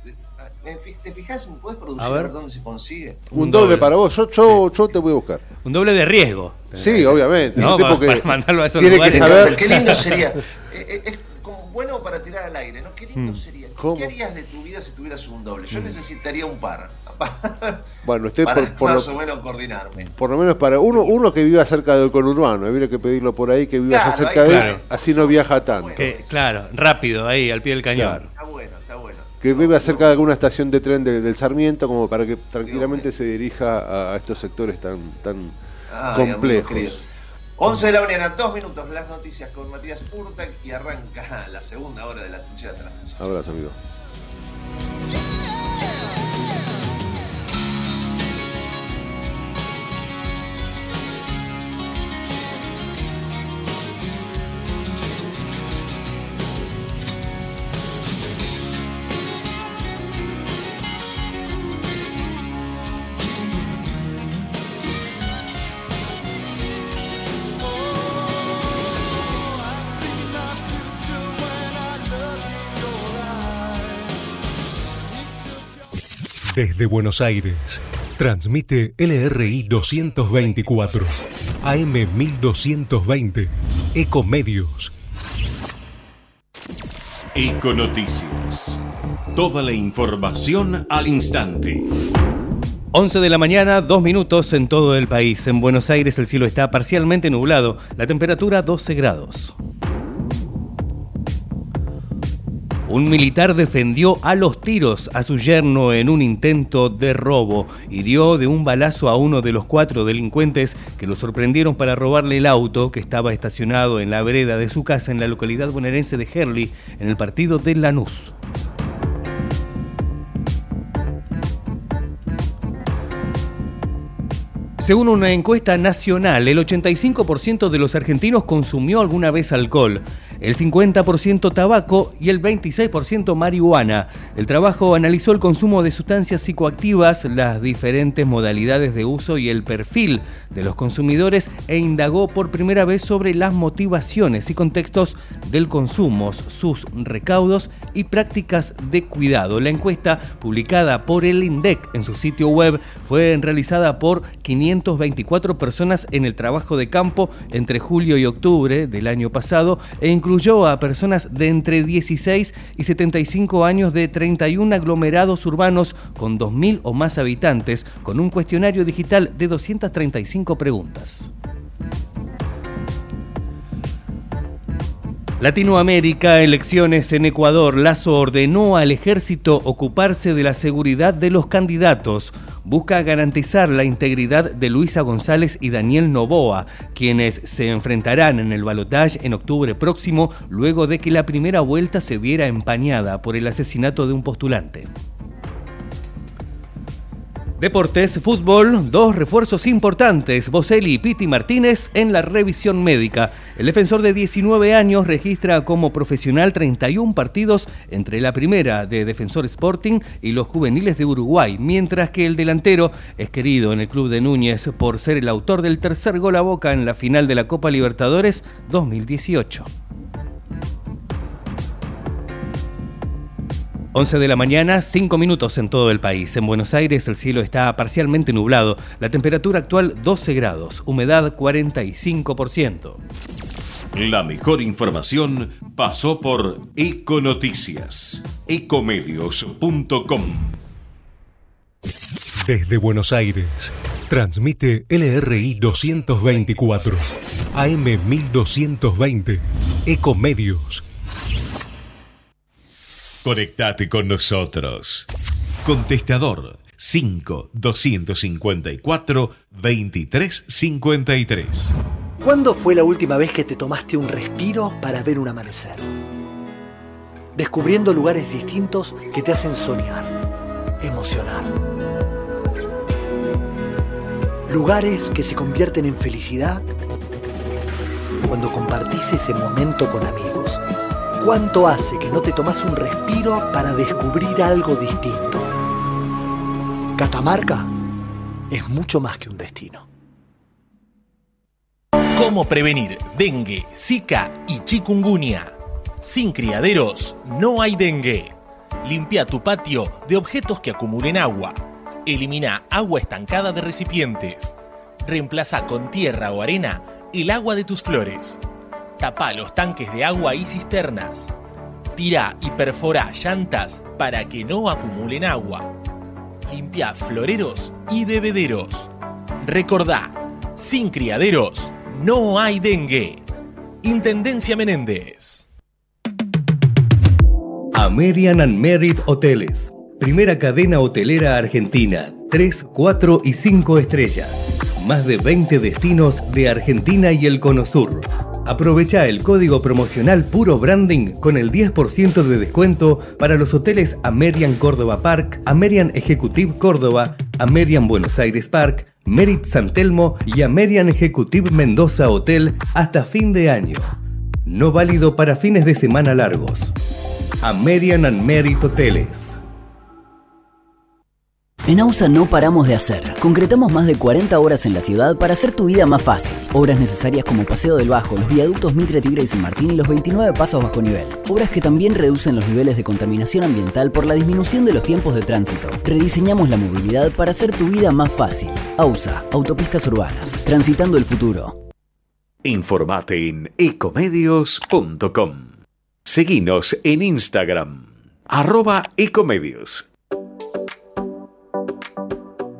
Eh, ¿Te fijas? ¿Me puedes producir A ver. dónde se consigue? un, un doble, doble. para vos, yo, yo, yo te voy a buscar. Un doble de riesgo. Sí, obviamente. No, un tipo para- que para [LAUGHS] mandarlo a esos tiene que lugares. saber. Qué lindo sería. [LAUGHS] Eh, eh, es como bueno para tirar al aire, ¿no? Qué lindo Mm. sería. ¿Qué- ¿Cómo? ¿Qué harías de tu vida si tuvieras un doble? Mm. Yo necesitaría un par. [LAUGHS] Bueno, usted para por, por más lo- o menos coordinarme. por lo menos para uno, uno que viva cerca del conurbano, habría que pedirlo por ahí, que viva Claro, cerca ahí- de él, claro. así no viaja tanto. Que, claro, rápido, ahí, al pie del cañón. Claro. Está bueno, está bueno. Que viva cerca de alguna estación de tren de- del Sarmiento, como para que tranquilamente se dirija a, a estos sectores tan, tan complejos. queridos. 11 de la mañana, dos minutos, las noticias con Matías Urtac y arranca [LAUGHS] la segunda hora de la trinchera 11. Abrazo, amigo. Desde Buenos Aires, transmite LRI 224, AM 1220, Ecomedios. Econoticias. Toda la información al instante. 11 de la mañana, dos minutos en todo el país. En Buenos Aires el cielo está parcialmente nublado, la temperatura 12 grados. Un militar defendió a los tiros a su yerno en un intento de robo. Hirió de un balazo a uno de los cuatro delincuentes que lo sorprendieron para robarle el auto que estaba estacionado en la vereda de su casa en la localidad bonaerense de Herley, en el partido de Lanús. Según una encuesta nacional, el 85% de los argentinos consumió alguna vez alcohol el 50% tabaco y el 26% marihuana. El trabajo analizó el consumo de sustancias psicoactivas, las diferentes modalidades de uso y el perfil de los consumidores e indagó por primera vez sobre las motivaciones y contextos del consumo, sus recaudos y prácticas de cuidado. La encuesta, publicada por el INDEC en su sitio web, fue realizada por 524 personas en el trabajo de campo entre julio y octubre del año pasado e incluso incluyó a personas de entre 16 y 75 años de 31 aglomerados urbanos con 2.000 o más habitantes, con un cuestionario digital de 235 preguntas. Latinoamérica, elecciones en Ecuador. Lazo ordenó al ejército ocuparse de la seguridad de los candidatos busca garantizar la integridad de Luisa González y Daniel Novoa, quienes se enfrentarán en el balotaje en octubre próximo luego de que la primera vuelta se viera empañada por el asesinato de un postulante. Deportes, fútbol, dos refuerzos importantes, Boselli y Piti Martínez en la revisión médica. El defensor de 19 años registra como profesional 31 partidos entre la primera de Defensor Sporting y los juveniles de Uruguay, mientras que el delantero es querido en el club de Núñez por ser el autor del tercer gol a boca en la final de la Copa Libertadores 2018. 11 de la mañana, 5 minutos en todo el país. En Buenos Aires el cielo está parcialmente nublado. La temperatura actual 12 grados, humedad 45%. La mejor información pasó por Econoticias, ecomedios.com. Desde Buenos Aires, transmite LRI 224, AM 1220, Ecomedios Conectate con nosotros. Contestador 5 254 2353. ¿Cuándo fue la última vez que te tomaste un respiro para ver un amanecer? Descubriendo lugares distintos que te hacen soñar, emocionar. Lugares que se convierten en felicidad cuando compartís ese momento con amigos ¿Cuánto hace que no te tomas un respiro para descubrir algo distinto? Catamarca es mucho más que un destino. ¿Cómo prevenir dengue, zika y chikungunya? Sin criaderos no hay dengue. Limpia tu patio de objetos que acumulen agua. Elimina agua estancada de recipientes. Reemplaza con tierra o arena el agua de tus flores. Tapa los tanques de agua y cisternas. Tira y perfora llantas para que no acumulen agua. Limpia floreros y bebederos. Recordá, sin criaderos no hay dengue. Intendencia Menéndez. American and Merit Hoteles. Primera cadena hotelera argentina. 3, 4 y 5 estrellas. Más de 20 destinos de Argentina y el Cono Sur Aprovecha el código promocional Puro Branding con el 10% de descuento para los hoteles Amerian Córdoba Park, Amerian Executive Córdoba, Amerian Buenos Aires Park, Merit San Telmo y Amerian Executive Mendoza Hotel hasta fin de año. No válido para fines de semana largos. Amerian and Merit Hoteles. En AUSA no paramos de hacer. Concretamos más de 40 horas en la ciudad para hacer tu vida más fácil. Obras necesarias como Paseo del Bajo, los viaductos Mitre, Tigre y San Martín y los 29 pasos bajo nivel. Obras que también reducen los niveles de contaminación ambiental por la disminución de los tiempos de tránsito. Rediseñamos la movilidad para hacer tu vida más fácil. AUSA, Autopistas Urbanas. Transitando el futuro. Informate en ecomedios.com. Seguinos en Instagram, arroba ecomedios.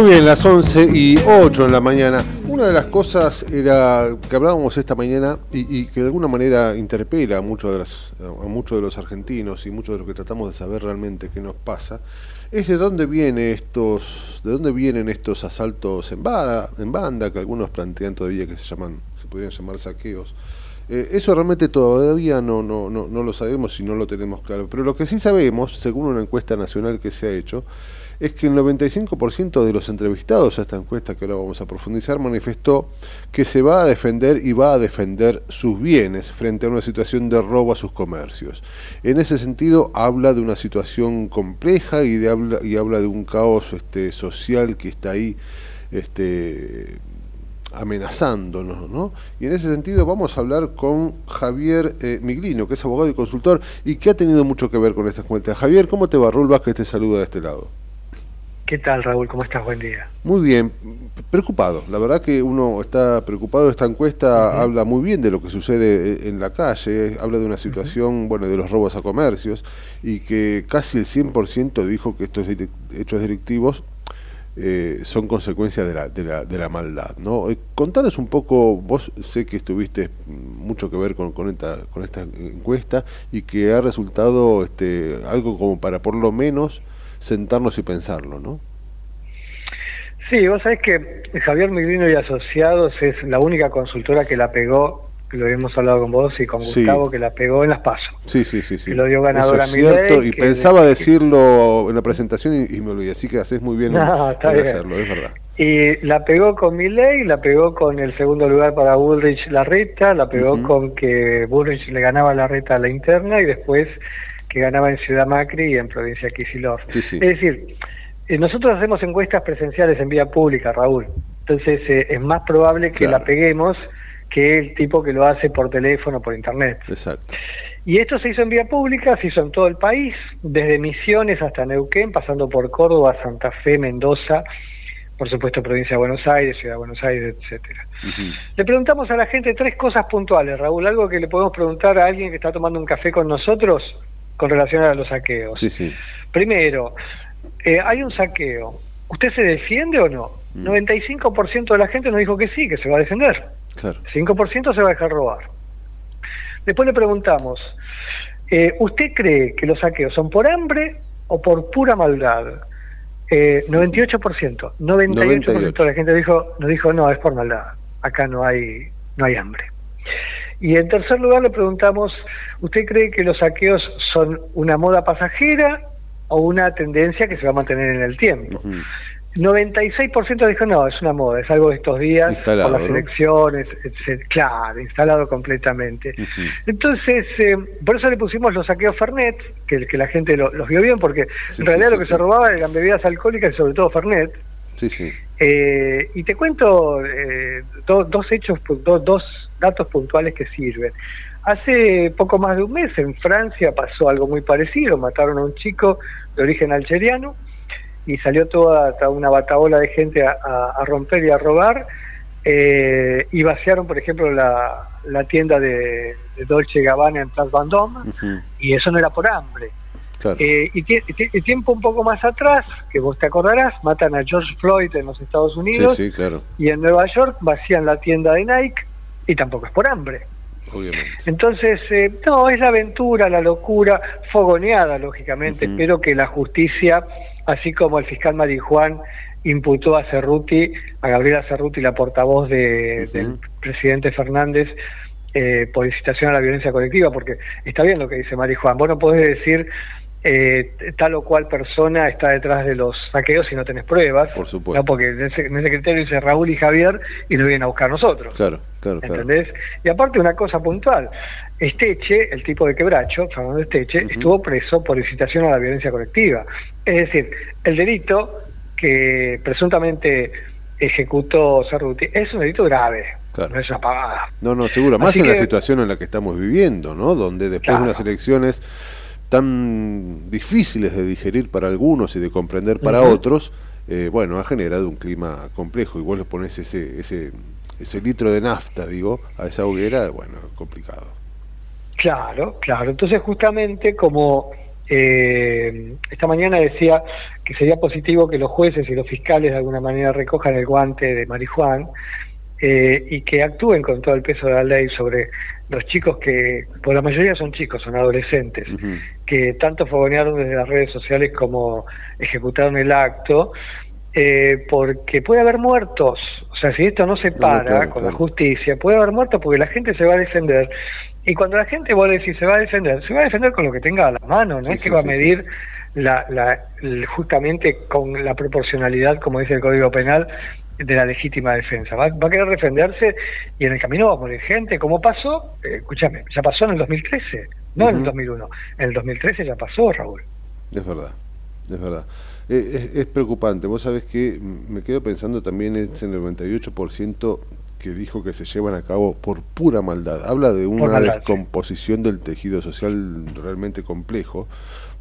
Muy bien, las 11 y 8 en la mañana. Una de las cosas era que hablábamos esta mañana y, y que de alguna manera interpela a muchos, de las, a muchos de los argentinos y muchos de los que tratamos de saber realmente qué nos pasa, es de dónde viene estos, de dónde vienen estos asaltos en banda, en banda que algunos plantean todavía que se llaman, se podrían llamar saqueos. Eh, eso realmente todavía no, no, no, no lo sabemos y no lo tenemos claro. Pero lo que sí sabemos, según una encuesta nacional que se ha hecho, es que el 95% de los entrevistados a esta encuesta que ahora vamos a profundizar manifestó que se va a defender y va a defender sus bienes frente a una situación de robo a sus comercios. En ese sentido habla de una situación compleja y, de habla, y habla de un caos este, social que está ahí este, amenazándonos, ¿no? Y en ese sentido vamos a hablar con Javier eh, Miglino, que es abogado y consultor y que ha tenido mucho que ver con esta encuesta. Javier, ¿cómo te va? Rulbas que te saluda de este lado. ¿Qué tal, Raúl? ¿Cómo estás? Buen día. Muy bien, preocupado. La verdad que uno está preocupado. Esta encuesta habla muy bien de lo que sucede en la calle, habla de una situación, bueno, de los robos a comercios y que casi el 100% dijo que estos hechos delictivos eh, son consecuencia de la, de la, de la maldad. ¿no? Eh, contanos un poco, vos sé que estuviste mucho que ver con, con, esta, con esta encuesta y que ha resultado este, algo como para por lo menos sentarnos y pensarlo, ¿no? Sí, vos sabés que Javier Migrino y Asociados es la única consultora que la pegó, lo habíamos hablado con vos y con Sí. Gustavo, que la pegó en las pasos. Sí, sí, sí. sí. Que lo dio ganadora Eso es cierto, y que- pensaba decirlo en la presentación y, y me olvidé, así que haces muy bien [LAUGHS] No, está en bien. hacerlo, es verdad. Y la pegó con Milley, la pegó con el segundo lugar para Bullrich Larreta, la pegó con que Bullrich le ganaba a Larreta a la interna y después que ganaba en Ciudad Macri y en provincia Kicillof. Sí, sí. Es decir, eh, nosotros hacemos encuestas presenciales en vía pública, Raúl. Entonces eh, es más probable que Claro. la peguemos que el tipo que lo hace por teléfono, por internet. Exacto. Y esto se hizo en vía pública, se hizo en todo el país, desde Misiones hasta Neuquén, pasando por Córdoba, Santa Fe, Mendoza, por supuesto provincia de Buenos Aires, Ciudad de Buenos Aires, etcétera. Le preguntamos a la gente tres cosas puntuales, Raúl, algo que le podemos preguntar a alguien que está tomando un café con nosotros con relación a los saqueos. Sí, sí. Primero, eh, hay un saqueo. ¿Usted se defiende o no? Mm. 95% de la gente nos dijo que sí, que se va a defender. Claro. 5% se va a dejar robar. Después le preguntamos, eh, ¿usted cree que los saqueos son por hambre o por pura maldad? Eh, 98%, 98%, de la gente dijo, nos dijo, no, es por maldad, acá no hay, no hay hambre. Y en tercer lugar le preguntamos, ¿usted cree que los saqueos son una moda pasajera o una tendencia que se va a mantener en el tiempo? 96% dijo no, es una moda, es algo de estos días, Instalado, por las elecciones, etc. Claro, instalado completamente. Entonces, eh, por eso le pusimos los saqueos Fernet, que, que la gente lo- los vio bien, porque Sí, en realidad sí, lo que sí. se robaba eran bebidas alcohólicas y sobre todo Fernet. Sí, sí. Eh, y te cuento eh, do- dos hechos, do- dos datos puntuales que sirven. Hace poco más de un mes en Francia pasó algo muy parecido, mataron a un chico de origen algeriano y salió toda, una bataola de gente a, a- a romper y a robar eh, y vaciaron, por ejemplo, la, la tienda de, de Dolce Gabbana en Place Vendôme y eso no era por hambre. Claro. Eh, y, y tie- y tiempo un poco más atrás, que vos te acordarás, matan a George Floyd en los Estados Sí, Unidos sí, claro, y en Nueva York vacían la tienda de Nike y tampoco es por hambre. obviamente. Entonces, eh, no, es la aventura, la locura, fogoneada, lógicamente. Espero que la justicia, así como el fiscal Marijuán, imputó a Cerruti, a Gabriela Cerruti, la portavoz de, del presidente Fernández, eh, por incitación a la violencia colectiva, porque está bien lo que dice Mari Juan, vos no podés decir eh, tal o cual persona está detrás de los saqueos si no tenés pruebas. Por supuesto. ¿no? Porque en ese, en ese criterio dice Raúl y Javier y lo vienen a buscar nosotros. Claro, claro, claro. ¿Entendés? Y aparte una cosa puntual, Esteche, el tipo de quebracho, Fernando Esteche, estuvo preso por incitación a la violencia colectiva. Es decir, el delito que presuntamente ejecutó Cerruti es un delito grave, Claro. no es una pavada. No, no, seguro. Más Así en la situación en la que estamos viviendo, ¿no? Donde después Claro. de unas elecciones tan difíciles de digerir para algunos y de comprender para otros, eh, bueno, ha generado un clima complejo. Igual le pones ese, ese, ese litro de nafta, digo, a esa hoguera, bueno, complicado. Claro, claro. Entonces, justamente como eh, esta mañana decía que sería positivo que los jueces y los fiscales de alguna manera recojan el guante de Marijuán eh, y que actúen con todo el peso de la ley sobre los chicos que, por la mayoría son chicos, son adolescentes, que tanto fogonearon desde las redes sociales como ejecutaron el acto, eh, porque puede haber muertos. O sea, si esto no se no, para claro, con claro. la justicia, puede haber muertos porque la gente se va a defender. Y cuando la gente vuelve a decir se va a defender, se va a defender con lo que tenga a la mano, no Sí, es que sí, va a medir la, la- justamente con la proporcionalidad, como dice el Código Penal, de la legítima defensa. Va, va a querer defenderse y en el camino va a morir gente, como pasó, eh, escúchame, ya pasó en el 2013, no en el Ujú. 2001, en el 2013 ya pasó, Raúl. Es verdad, es verdad. Eh, es, es preocupante. Vos sabés que me quedo pensando también es el 98% que dijo que se llevan a cabo por pura maldad. Habla de una maldad, sí. descomposición del tejido social realmente complejo,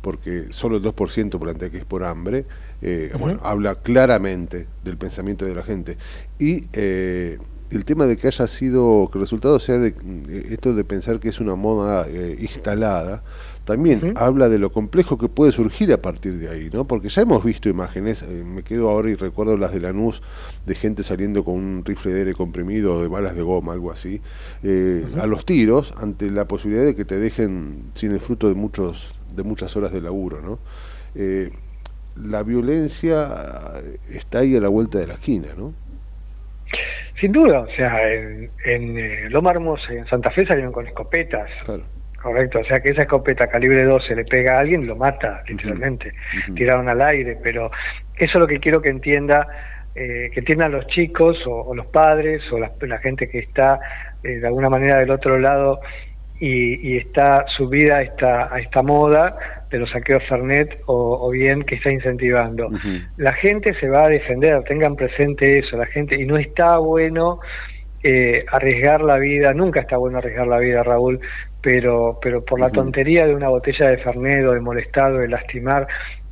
porque solo el 2% plantea que es por hambre. Eh. Bueno, habla claramente del pensamiento de la gente. Y eh, el tema de que haya sido, que el resultado sea de eh, esto de pensar que es una moda eh, instalada, también habla de lo complejo que puede surgir a partir de ahí, ¿no? Porque ya hemos visto imágenes, eh, me quedo ahora y recuerdo las de Lanús, de gente saliendo con un rifle de aire comprimido o de balas de goma, algo así, eh, a los tiros, ante la posibilidad de que te dejen sin el fruto de muchos de muchas horas de laburo, ¿no? Eh, la violencia está ahí a la vuelta de la esquina, ¿no? Sin duda, o sea, en, en eh, Loma Hermosa y en Santa Fe salieron con escopetas. Correcto, o sea que esa escopeta calibre 12 le pega a alguien, lo mata, literalmente. Tiraron al aire, pero eso es lo que quiero que entienda, eh, que entiendan los chicos o, o los padres o la, la gente que está eh, de alguna manera del otro lado y, y está subida a esta, a esta moda de los saqueos Fernet o, o bien que está incentivando. La gente se va a defender, tengan presente eso, la gente, y no está bueno eh, arriesgar la vida, nunca está bueno arriesgar la vida, Raúl, pero, pero por la tontería de una botella de Fernet o de molestar o de lastimar,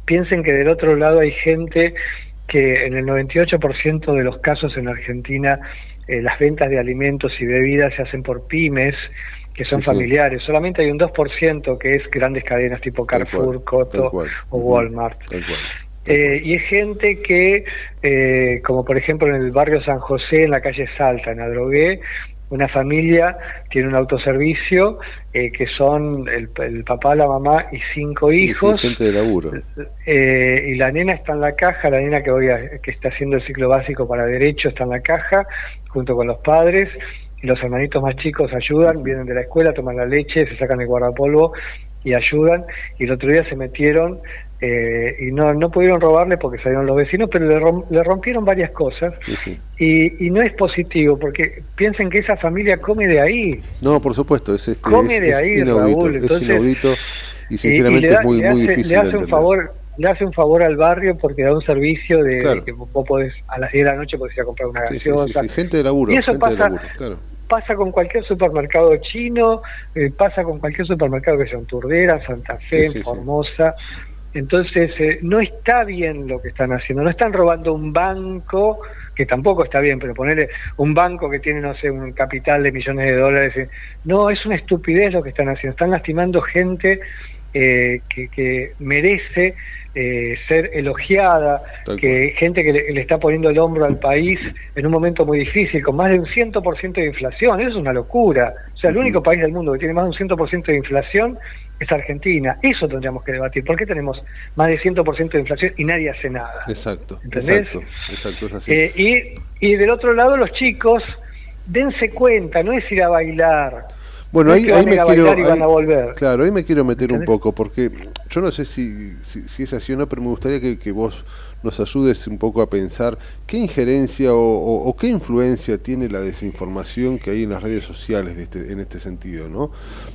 piensen que del otro lado hay gente que en el 98% de los casos en Argentina eh, las ventas de alimentos y bebidas se hacen por pymes, que son Sí, sí. familiares. Solamente hay un 2% que es grandes cadenas tipo Carrefour, Coto o. Walmart. Cual. Eh, y es gente que, eh, como por ejemplo en el barrio San José, en la calle Salta, en Adrogué, una familia tiene un autoservicio eh, que son el, el papá, la mamá y cinco Y hijos. gente de laburo. Eh, y la nena está en la caja, la nena que hoy que está haciendo el ciclo básico para derecho está en la caja, junto con los padres, y los hermanitos más chicos ayudan, vienen de la escuela, toman la leche, se sacan el guardapolvo y ayudan, y el otro día se metieron eh, y no, no pudieron robarle porque salieron los vecinos, pero le, rom- le rompieron varias cosas, Sí, sí. y, y no es positivo, porque piensen que esa familia come de ahí, No, por supuesto, es, este, Come es, de es ahí, inaudito, Raúl, es inaudito y sinceramente y le da- es muy, muy hace- difícil le hace un entender. favor le hace un favor al barrio porque da un servicio de, Claro. de que vos podés a las 10 de la noche podés ir a comprar una Sí, sí, sí, gaseosa sí, gente de laburo, y eso gente de pasa laburo, claro. pasa con cualquier supermercado chino eh, pasa con cualquier supermercado que sea en Turdera Santa Fe. Formosa entonces eh, no está bien lo que están haciendo no están robando un banco que tampoco está bien, pero ponerle un banco que tiene, no sé, un capital de millones de dólares. eh, No, es una estupidez lo que están haciendo. Están lastimando gente eh, que, que merece eh, ser elogiada, Tal que gente que le, le está poniendo el hombro al país en un momento muy difícil, con más de un 100% de inflación. Eso es una locura. O sea, el único país del mundo que tiene más de un 100% de inflación es Argentina. Eso tendríamos que debatir. ¿Por qué tenemos más de 100% de inflación y nadie hace nada? Exacto, ¿Entendés? exacto, exacto, es así. Eh, y, y del otro lado, los chicos, dense cuenta, no es ir a bailar. Bueno, ahí, ahí me quiero. ahí-. Claro, ahí me quiero meter un poco, porque yo no sé si, si, si es así o no, pero me gustaría que, que vos nos ayudes un poco a pensar qué injerencia o, o- o qué influencia tiene la desinformación que hay en las redes sociales de este, en este sentido, ¿no?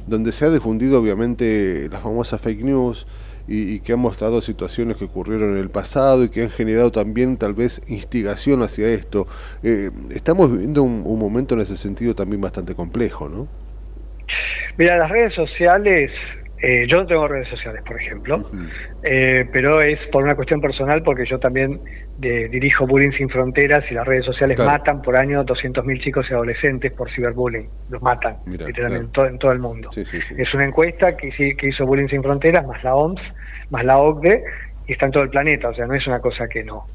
Donde se ha difundido, obviamente, la famosa fake news. Y, y que han mostrado situaciones que ocurrieron en el pasado y que han generado también tal vez instigación hacia esto. Eh, estamos viviendo un, un momento en ese sentido también bastante complejo, ¿no? Mira, las redes sociales, eh, yo no tengo redes sociales, por ejemplo, eh, pero es por una cuestión personal porque yo también de- dirijo Bullying Sin Fronteras y las redes sociales Claro. matan por año 200.000 chicos y adolescentes por ciberbullying. Los matan, literalmente, claro. en, todo, el mundo. Sí, sí, sí. Es una encuesta que, que hizo Bullying Sin Fronteras, más la OMS, más la OCDE, y está en todo el planeta, o sea, no es una cosa que no.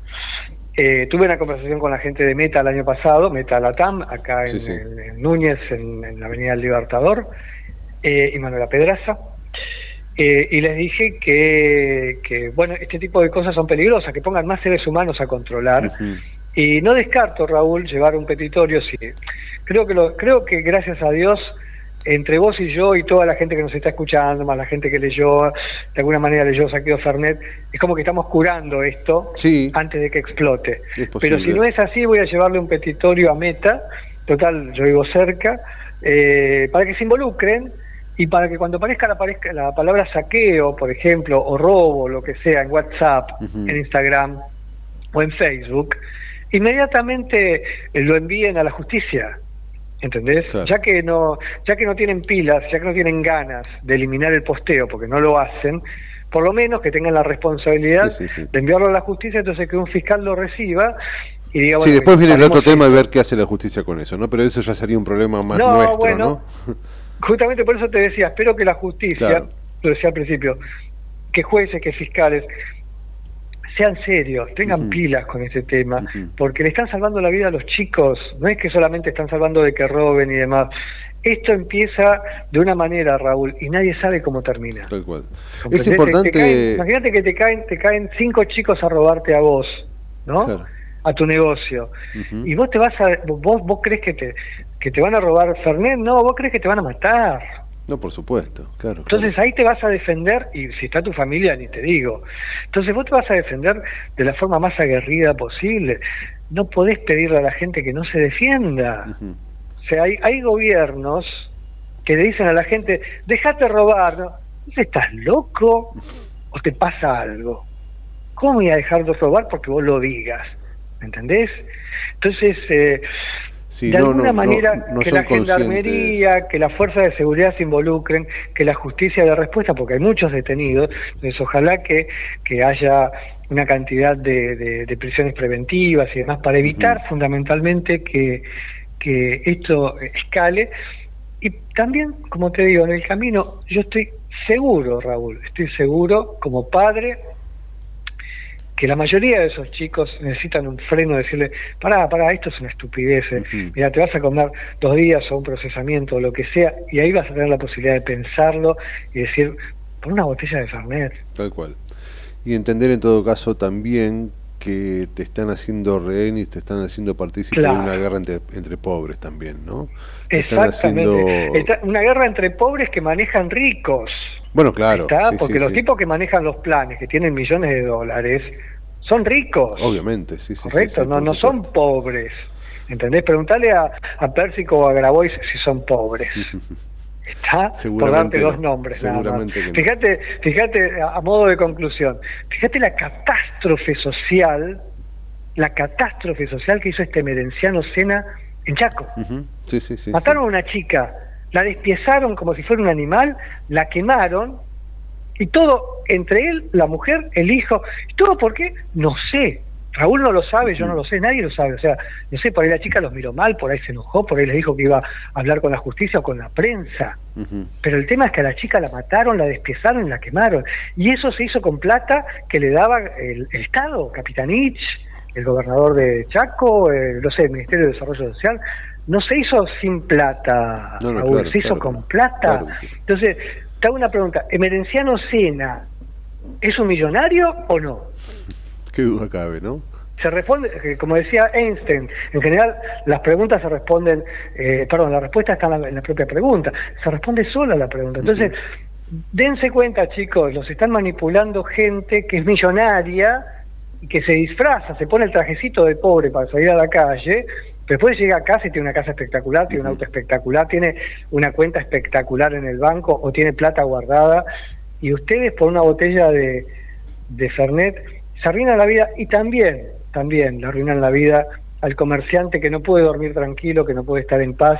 Eh, tuve una conversación con la gente de Meta el año pasado, Meta Latam, acá en, Sí, sí. en- en Núñez, en, en la Avenida del Libertador, eh, y Manuela Pedraza. Eh, y les dije que, que, bueno, este tipo de cosas son peligrosas, que pongan más seres humanos a controlar. Y no descarto, Raúl, llevar un petitorio. Sí. Creo que lo, creo que gracias a Dios, entre vos y yo y toda la gente que nos está escuchando, más la gente que leyó, de alguna manera leyó Saqueo Fernet, es como que estamos curando esto antes de que explote. Pero si no es así, voy a llevarle un petitorio a Meta, total, yo vivo cerca, eh, para que se involucren y para que cuando aparezca la, aparezca la palabra saqueo, por ejemplo, o robo, lo que sea, en WhatsApp, en Instagram o en Facebook, inmediatamente lo envíen a la justicia. ¿Entendés? Ya que no, ya que no tienen pilas, ya que no tienen ganas de eliminar el posteo, porque no lo hacen, por lo menos que tengan la responsabilidad Sí, sí, sí. de enviarlo a la justicia, entonces que un fiscal lo reciba y diga, Sí, bueno, después viene el otro tema y ver qué hace la justicia con eso, ¿no? Pero eso ya sería un problema más No, nuestro, bueno. ¿no? [LAUGHS] Justamente por eso te decía, espero que la justicia, Claro. lo decía al principio, que jueces, que fiscales, sean serios, tengan pilas con este tema, porque le están salvando la vida a los chicos, no es que solamente están salvando de que roben y demás. Esto empieza de una manera, Raúl, y nadie sabe cómo termina. Tal cual. Es Te- te importante... caen- imagínate que te caen, te caen cinco chicos a robarte a vos, ¿no? Claro. A tu negocio. Y vos te vas a, vos, vos crees que te, que te van a robar Fernet, no, vos crees que te van a matar. No, por supuesto, claro. Entonces ahí te vas a defender, y si está tu familia, ni te digo. Entonces vos te vas a defender de la forma más aguerrida posible. No podés pedirle a la gente que no se defienda. O sea, hay, hay gobiernos que le dicen a la gente, dejate robar. ¿no? ¿Estás loco o te pasa algo? ¿Cómo voy a dejar de robar porque vos lo digas? ¿Me entendés? Entonces, eh, Sí, de no, alguna no, manera no que la gendarmería, que las fuerzas de seguridad se involucren, que la justicia dé respuesta, porque hay muchos detenidos, entonces ojalá que, que haya una cantidad de, de- de prisiones preventivas y demás para evitar fundamentalmente que, que esto escale. Y también, como te digo, en el camino yo estoy seguro, Raúl, estoy seguro como padre que la mayoría de esos chicos necesitan un freno, decirle, pará, pará, esto es una estupidez, eh. mira, te vas a comer dos días o un procesamiento o lo que sea, y ahí vas a tener la posibilidad de pensarlo y decir, por una botella de Fernet. Tal cual. Y entender en todo caso también que te están haciendo rehén y te están haciendo partícipe Claro. de una guerra entre, entre pobres también, ¿no? Te están Exactamente. haciendo... Una guerra entre pobres que manejan ricos. Bueno, claro. ¿está? sí, Porque sí, los sí. tipos que manejan los planes, que tienen millones de dólares, son ricos. Obviamente, sí, sí. Correcto, no, no son pobres. ¿Entendés? Preguntale a, a Pérsico o a Grabois si son pobres. [LAUGHS] Está por darte dos nombres. seguramente que no. Fíjate, fíjate, a modo de conclusión, fíjate la catástrofe social, la catástrofe social que hizo este merenciano Sena en Chaco. Sí, sí, sí. Mataron a una chica, la despiezaron como si fuera un animal, la quemaron y todo entre él, la mujer, el hijo, ¿y todo por qué? No sé. Raúl no lo sabe, yo no lo sé, nadie lo sabe. O sea, no sé, por ahí la chica los miró mal, por ahí se enojó, por ahí les dijo que iba a hablar con la justicia o con la prensa. Pero el tema es que a la chica la mataron, la despiezaron y la quemaron. Y eso se hizo con plata que le daba el, el Estado, Capitanich, el gobernador de Chaco, eh, no sé, el Ministerio de Desarrollo Social. No se hizo sin plata, No, no, Raúl, claro, se hizo claro, con plata. claro que sí. Entonces, te hago una pregunta. ¿Emerenciano Sena es un millonario o no? Qué duda cabe, ¿no? Se responde, eh, como decía Einstein, en general las preguntas se responden, eh, perdón, la respuesta está en la, en la propia pregunta, se responde sola la pregunta. Entonces, dense cuenta chicos, los están manipulando gente que es millonaria y que se disfraza, se pone el trajecito de pobre para salir a la calle, pero después llega a casa y tiene una casa espectacular, tiene un auto espectacular, tiene una cuenta espectacular en el banco o tiene plata guardada y ustedes por una botella de, de Fernet se arruinan la vida y también, también le arruinan la vida al comerciante que no puede dormir tranquilo, que no puede estar en paz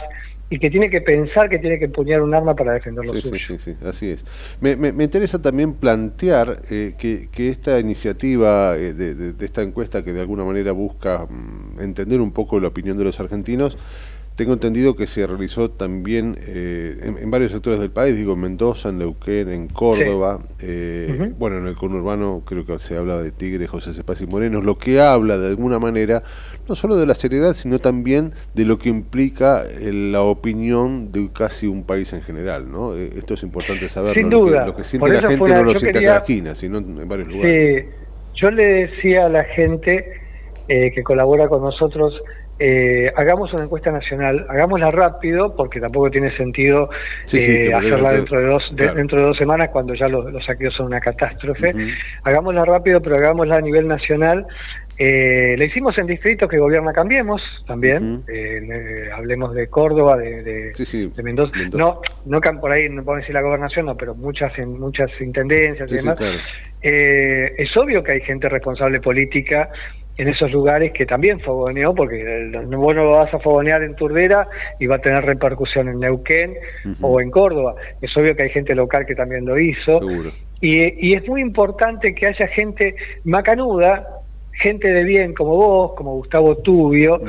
y que tiene que pensar que tiene que empuñar un arma para defender lo Sí, suyo. sí, sí, sí, así es. Me, me- me interesa también plantear eh, que, que esta iniciativa eh, de, de- de esta encuesta que de alguna manera busca mm, entender un poco la opinión de los argentinos, tengo entendido que se realizó también eh, en, en varios sectores del país, digo en Mendoza, en Neuquén, en Córdoba, eh, bueno, en el conurbano creo que se habla de Tigre, José Cepaz y Morenos, lo que habla de alguna manera no solo de la seriedad, sino también de lo que implica eh, la opinión de casi un país en general, ¿no? Eh, esto es importante saberlo, Sin lo que- duda. lo que siente la gente no lo siente quería- en la esquina, sino en varios lugares. Sí, yo le decía a la gente eh, que colabora con nosotros, eh, hagamos una encuesta nacional, hagámosla rápido, porque tampoco tiene sentido Sí, sí, eh, hacerla dentro- de dos de- dentro de dos semanas cuando ya los, los saqueos son una catástrofe. Hagámosla rápido, pero hagámosla a nivel nacional. Eh, la hicimos en distritos que gobierna Cambiemos también. Eh, eh, hablemos de Córdoba, de, de- de Mendoza. No, no cam- por ahí no puedo decir la gobernación, no, pero muchas en muchas intendencias y demás. claro. Eh, es obvio que hay gente responsable política en esos lugares que también fogoneó, porque el- vos no lo vas a fogonear en Turdera y va a tener repercusión en Neuquén o en Córdoba. Es obvio que hay gente local que también lo hizo. Y, y es muy importante que haya gente macanuda, gente de bien como vos, como Gustavo Tubio,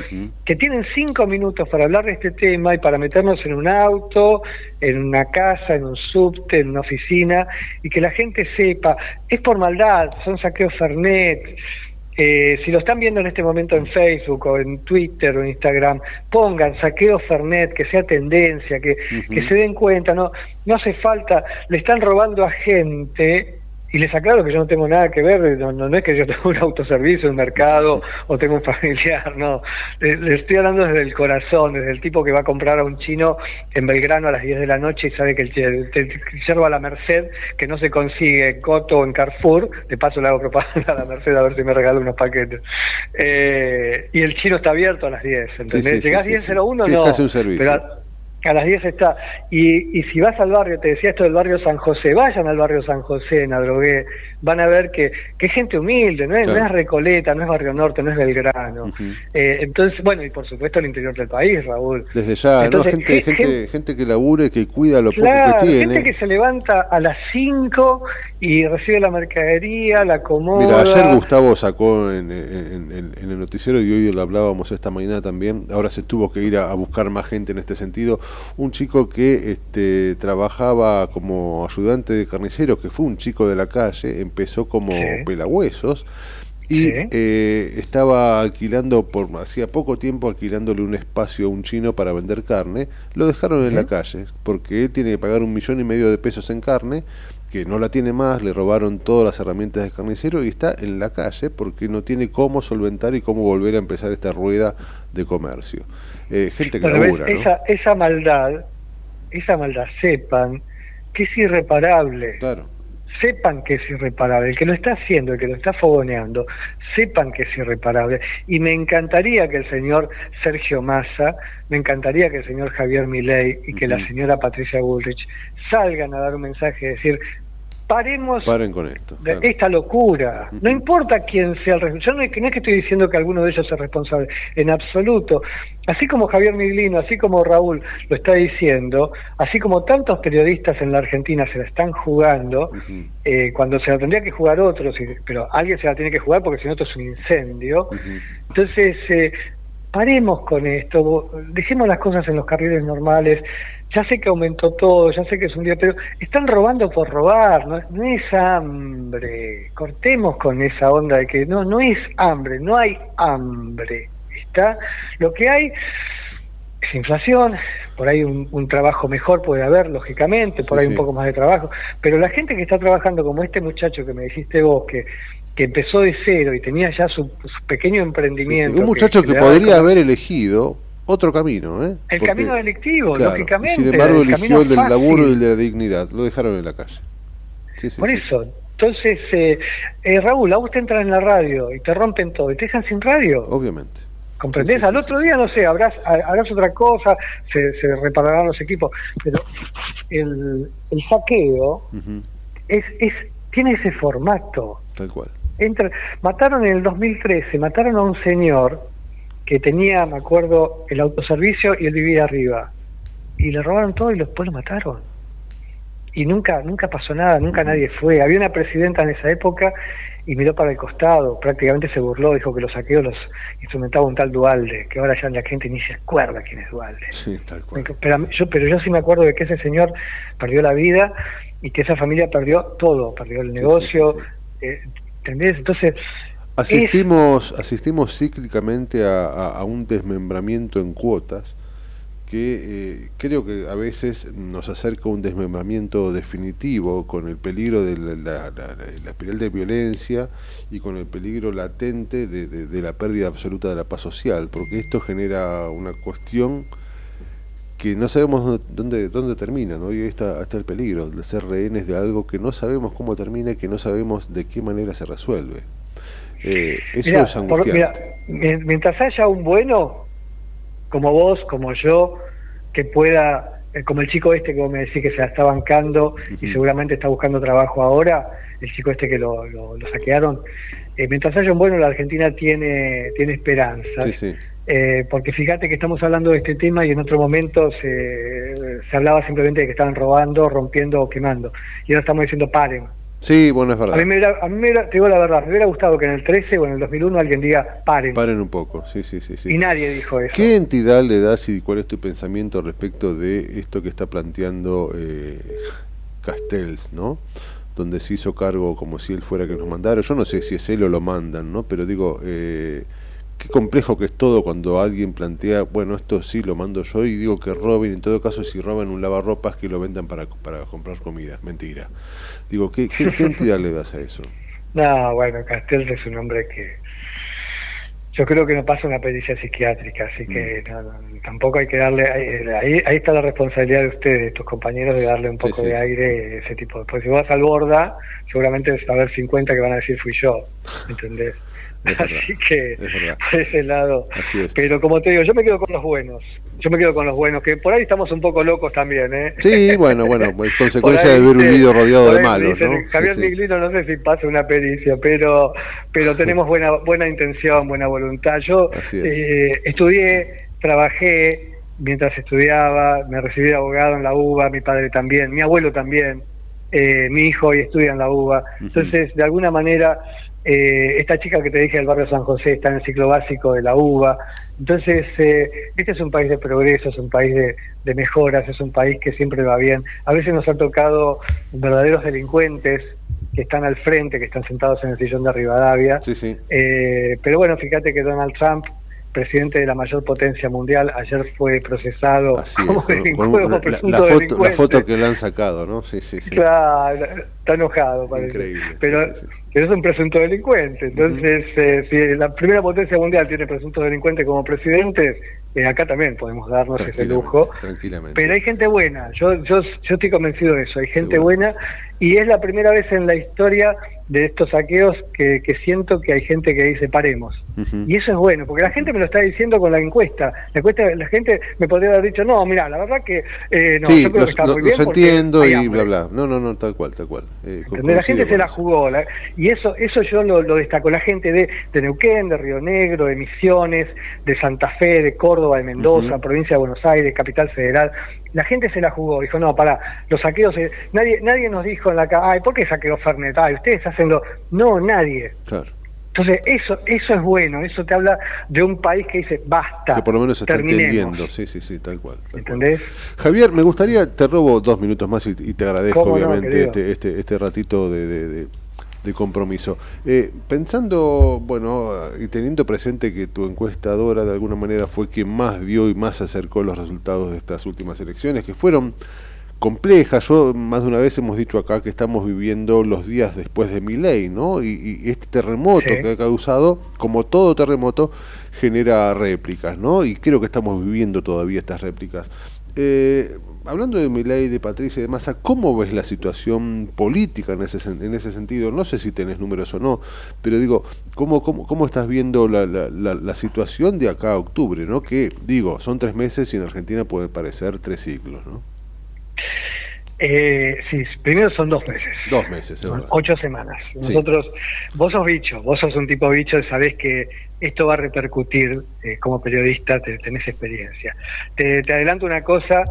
que tienen cinco minutos para hablar de este tema y para meternos en un auto, en una casa, en un subte, en una oficina, y que la gente sepa, es por maldad, son saqueos Fernet. Eh, si lo están viendo en este momento en Facebook o en Twitter o en Instagram, pongan saqueo Fernet, que sea tendencia, que, que se den cuenta, no, no hace falta, le están robando a gente y les aclaro que yo no tengo nada que ver, no, no, es que yo [LAUGHS] tengo un autoservicio, un mercado o tengo un familiar, no. Le, le estoy hablando desde el corazón, desde el tipo que va a comprar a un chino en Belgrano a las 10 de la noche y sabe que el, yerba a la Merced, que no se consigue en Coto o en Carrefour, de paso le hago propaganda a la Merced a ver si me regala unos paquetes. Eh, y el chino está abierto a las 10, ¿entendés? Sí, sí, Llegás sí, 10.01, sí. Sí, no. es casi un servicio. Pero a- las 10 está. Y, y si vas al barrio, te decía esto del barrio San José, vayan al barrio San José, en Adrogué, van a ver que, que es gente humilde, no es, no Claro. es Recoleta, no es Barrio Norte, no es Belgrano. Eh, entonces, bueno, y por supuesto el interior del país, Raúl. Desde ya, Entonces, ¿no? Gente, gen- gente, gente que labure, que cuida lo Claro, poco que tiene. gente que se levanta a las 5 y recibe la mercadería, la acomoda. Mira, ayer Gustavo sacó en, en- en- en el noticiero y hoy lo hablábamos esta mañana también. Ahora se tuvo que ir a, a buscar más gente en este sentido. Un chico que este, trabajaba como ayudante de carnicero, que fue un chico de la calle, empezó como Sí. pelahuesos y eh, estaba alquilando por hacía poco tiempo alquilándole un espacio a un chino para vender carne. Lo dejaron en la calle porque él tiene que pagar un millón y medio de pesos en carne que no la tiene más, le robaron todas las herramientas de carnicero y está en la calle porque no tiene cómo solventar y cómo volver a empezar esta rueda de comercio. Eh, gente que Pero ves, labura, ¿no? esa, esa maldad, esa maldad, sepan que es irreparable. Claro. Sepan que es irreparable. El que lo está haciendo, el que lo está fogoneando, sepan que es irreparable. Y me encantaría que el señor Sergio Massa, me encantaría que el señor Javier Milei y que la señora Patricia Bullrich salgan a dar un mensaje y decir, paremos Paren con esto. de claro. esta locura. No importa quién sea el responsable. Yo no es, que- no es que estoy diciendo que alguno de ellos es responsable, en absoluto. Así como Javier Miglino, así como Raúl lo está diciendo, así como tantos periodistas en la Argentina se la están jugando, eh, cuando se la tendría que jugar otros, pero alguien se la tiene que jugar porque si no esto es un incendio. Entonces, eh, paremos con esto, dejemos las cosas en los carriles normales. Ya sé que aumentó todo, ya sé que es un día, pero están robando por robar, no, no es hambre. Cortemos con esa onda de que no, no es hambre, no hay hambre. Está, lo que hay es inflación, por ahí un, un trabajo mejor puede haber, lógicamente, por Sí, ahí sí. un poco más de trabajo, pero la gente que está trabajando como este muchacho que me dijiste vos, que, que empezó de cero y tenía ya su, su pequeño Sí, sí. emprendimiento. Un muchacho que, podría como- haber elegido otro camino, ¿eh? El Porque- camino delictivo, claro, lógicamente. Sin embargo, el eligió el del fácil. laburo y el de la dignidad. Lo dejaron en la calle. Sí, sí, Por sí. eso, entonces, eh, eh, Raúl, a vos te entran en la radio y te rompen todo y te dejan sin radio. Obviamente. ¿Comprendés? Sí, sí, Al otro día, no sé, habrás, ha- harás otra cosa, se, se repararán los equipos, pero el, el saqueo es, es, tiene ese formato. Tal cual. Entra, mataron en el 2013, mataron a un señor que tenía, me acuerdo, el autoservicio y él vivía arriba. Y le robaron todo y después lo mataron. Y nunca, nunca pasó nada, nunca nadie fue. Había una presidenta en esa época y miró para el costado, prácticamente se burló, dijo que los saqueos los instrumentaba un tal Dualde, que ahora ya la gente ni se acuerda quién es Dualde. Sí, tal cual. Pero, yo, pero yo sí me acuerdo de que ese señor perdió la vida y que esa familia perdió todo, perdió el negocio, eh, ¿entendés? Entonces, Asistimos, asistimos cíclicamente a, un desmembramiento en cuotas que eh, creo que a veces nos acerca a un desmembramiento definitivo con el peligro de la, la- espiral de violencia y con el peligro latente de, de- la pérdida absoluta de la paz social, porque esto genera una cuestión que no sabemos dónde, dónde, dónde termina, ¿no? y está, está el peligro de ser rehenes de algo que no sabemos cómo termina y que no sabemos de qué manera se resuelve. Eh, eso Mirá, es por- angustiante. mirá, mientras haya un bueno, como vos, como yo, que pueda, eh, como el chico este que vos me decís que se la está bancando y seguramente está buscando trabajo ahora, el chico este que lo, lo- lo saquearon, eh, mientras haya un bueno, la Argentina tiene, tiene esperanza. Sí, sí. Eh, porque fíjate que estamos hablando de este tema y en otro momento se, se hablaba simplemente de que estaban robando, rompiendo o quemando. Y ahora estamos diciendo paren. Sí, bueno, es verdad. A mí, me hubiera, a mí me hubiera- te digo la verdad, me hubiera gustado que en el 13 o en el 2001 alguien diga paren. Paren un poco, sí, sí, sí. sí. Y nadie dijo eso. ¿Qué entidad le das y cuál es tu pensamiento respecto de esto que está planteando eh, Castells, ¿no? Donde se hizo cargo como si él fuera que nos mandara. Yo no sé si es él o lo mandan, ¿no? Pero digo, eh, qué complejo que es todo cuando alguien plantea, bueno, esto sí lo mando yo y digo que roben, en todo caso si roban un lavarropas que lo vendan para, para comprar comida. Mentira. Digo, ¿qué, qué, qué entidad le das a eso? [LAUGHS] No, bueno, Castells es un hombre que yo creo que no pasa una pericia psiquiátrica, así que Mm. no, no, tampoco hay que darle, ahí, ahí- está la responsabilidad de ustedes, tus compañeros, de darle un poco sí. de aire, ese tipo de... Pues si vas al borda, seguramente va a haber 50 que van a decir fui yo, [LAUGHS] ¿entendés? Es verdad, Así que es verdad. por ese lado. Así es. Pero como te digo, yo me quedo con los buenos. Yo me quedo con los buenos, que por ahí estamos un poco locos también, ¿eh? Sí, bueno, bueno, [LAUGHS] pues consecuencia de haber viste, vivido rodeado de malos, dicen, ¿no? Javier Sí. Miglino no sé si pasa una pericia, pero pero tenemos buena buena intención, buena voluntad. Yo es. eh, estudié, trabajé mientras estudiaba, me recibí de abogado en la UBA, mi padre también, mi abuelo también, eh, mi hijo hoy estudia en la UBA. Entonces, de alguna manera, eh, esta chica que te dije del barrio San José está en el ciclo básico de la UBA. Entonces, eh, este es un país de progreso, es un país de, de mejoras, es un país que siempre va bien. A veces nos ha tocado verdaderos delincuentes que están al frente, que están sentados en el sillón de Rivadavia. Sí, sí. Eh, pero bueno, fíjate que Donald Trump, presidente de la mayor potencia mundial, ayer fue procesado Así como, con- delincu- con como una- la, presunto la foto, la delincuente. foto que le han sacado, ¿no? Sí, sí, sí. Claro, está enojado, parece. Increíble, Pero, pero es un presunto delincuente. Entonces, eh, si la primera potencia mundial tiene presuntos delincuentes como presidentes, eh, acá también podemos darnos ese lujo. Tranquilamente. Pero hay gente buena, yo, yo, yo estoy convencido de eso, hay gente buena y es la primera vez en la historia de estos saqueos que, que siento que hay gente que dice paremos. Y eso es bueno, porque la gente me lo está diciendo con la encuesta. La encuesta, la gente me podría haber dicho, no, mira, la verdad que eh, no, sí, yo creo los, que está los- muy bien. los entiendo y hambre". bla, bla. No, no, no, tal cual, tal cual. Eh. La gente se la jugó. la- y eso eso yo lo, lo destaco. La gente de, de Neuquén, de Río Negro, de Misiones, de Santa Fe, de Córdoba, de Mendoza, provincia de Buenos Aires, capital federal. La gente se la jugó. Dijo, no, para, los saqueos. eh, nadie nadie nos dijo en la calle, ay, ¿por qué saqueó Fernet? Ay, ustedes hacen lo. No, nadie. Claro. Entonces, eso eso es bueno. Eso te habla de un país que dice, basta. Que por lo menos se está terminemos". entendiendo. Sí, sí, sí, tal cual. tal cual. ¿Entendés? Javier, me gustaría, te robo dos minutos más y, y te agradezco ¿Cómo no, obviamente este, este, este ratito de, de- de- de compromiso. Eh, pensando, bueno, y teniendo presente que tu encuestadora de alguna manera fue quien más vio y más acercó los resultados de estas últimas elecciones, que fueron complejas. Yo más de una vez hemos dicho acá que estamos viviendo los días después de mi ley, ¿no? Y, y este terremoto que ha causado, como todo terremoto, genera réplicas, ¿no? Y creo que estamos viviendo todavía estas réplicas. Eh, hablando de Milei, de Patricia y de Massa, ¿cómo ves la situación política en ese, en ese sentido? No sé si tenés números o no, pero digo, ¿cómo, cómo, cómo estás viendo la, la, la, situación de acá a octubre? ¿no? Que, digo, son tres meses y en Argentina pueden parecer tres siglos, ¿no? Eh, sí, primero son dos meses. Dos meses, Ocho semanas. Nosotros, vos sos bicho, vos sos un tipo bicho y sabés que esto va a repercutir eh, como periodista, tenés experiencia. Te, te adelanto una cosa,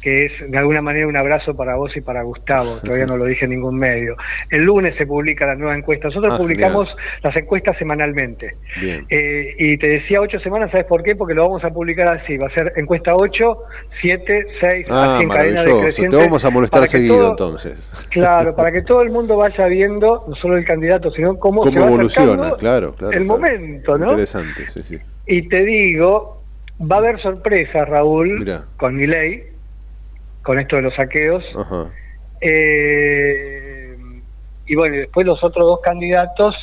que es de alguna manera un abrazo para vos y para Gustavo, todavía no lo dije en ningún medio. El lunes se publica la nueva encuesta, nosotros Ah, publicamos las encuestas semanalmente. Eh, y te decía ocho semanas, ¿sabes por qué? Porque lo vamos a publicar así, va a ser encuesta 8, 7, 6, Ah, así en cadena decreciente. Te vamos a molestar seguido todo- entonces. Claro, para que todo el mundo vaya viendo, no solo el candidato, sino cómo, se ¿Cómo va evoluciona? Claro, claro. el claro. momento, ¿no? Interesante, sí, sí. Y te digo, va a haber sorpresas, Raúl, Mirá. con mi ley, con esto de los saqueos. Ajá. Eh, y bueno, después los otros dos candidatos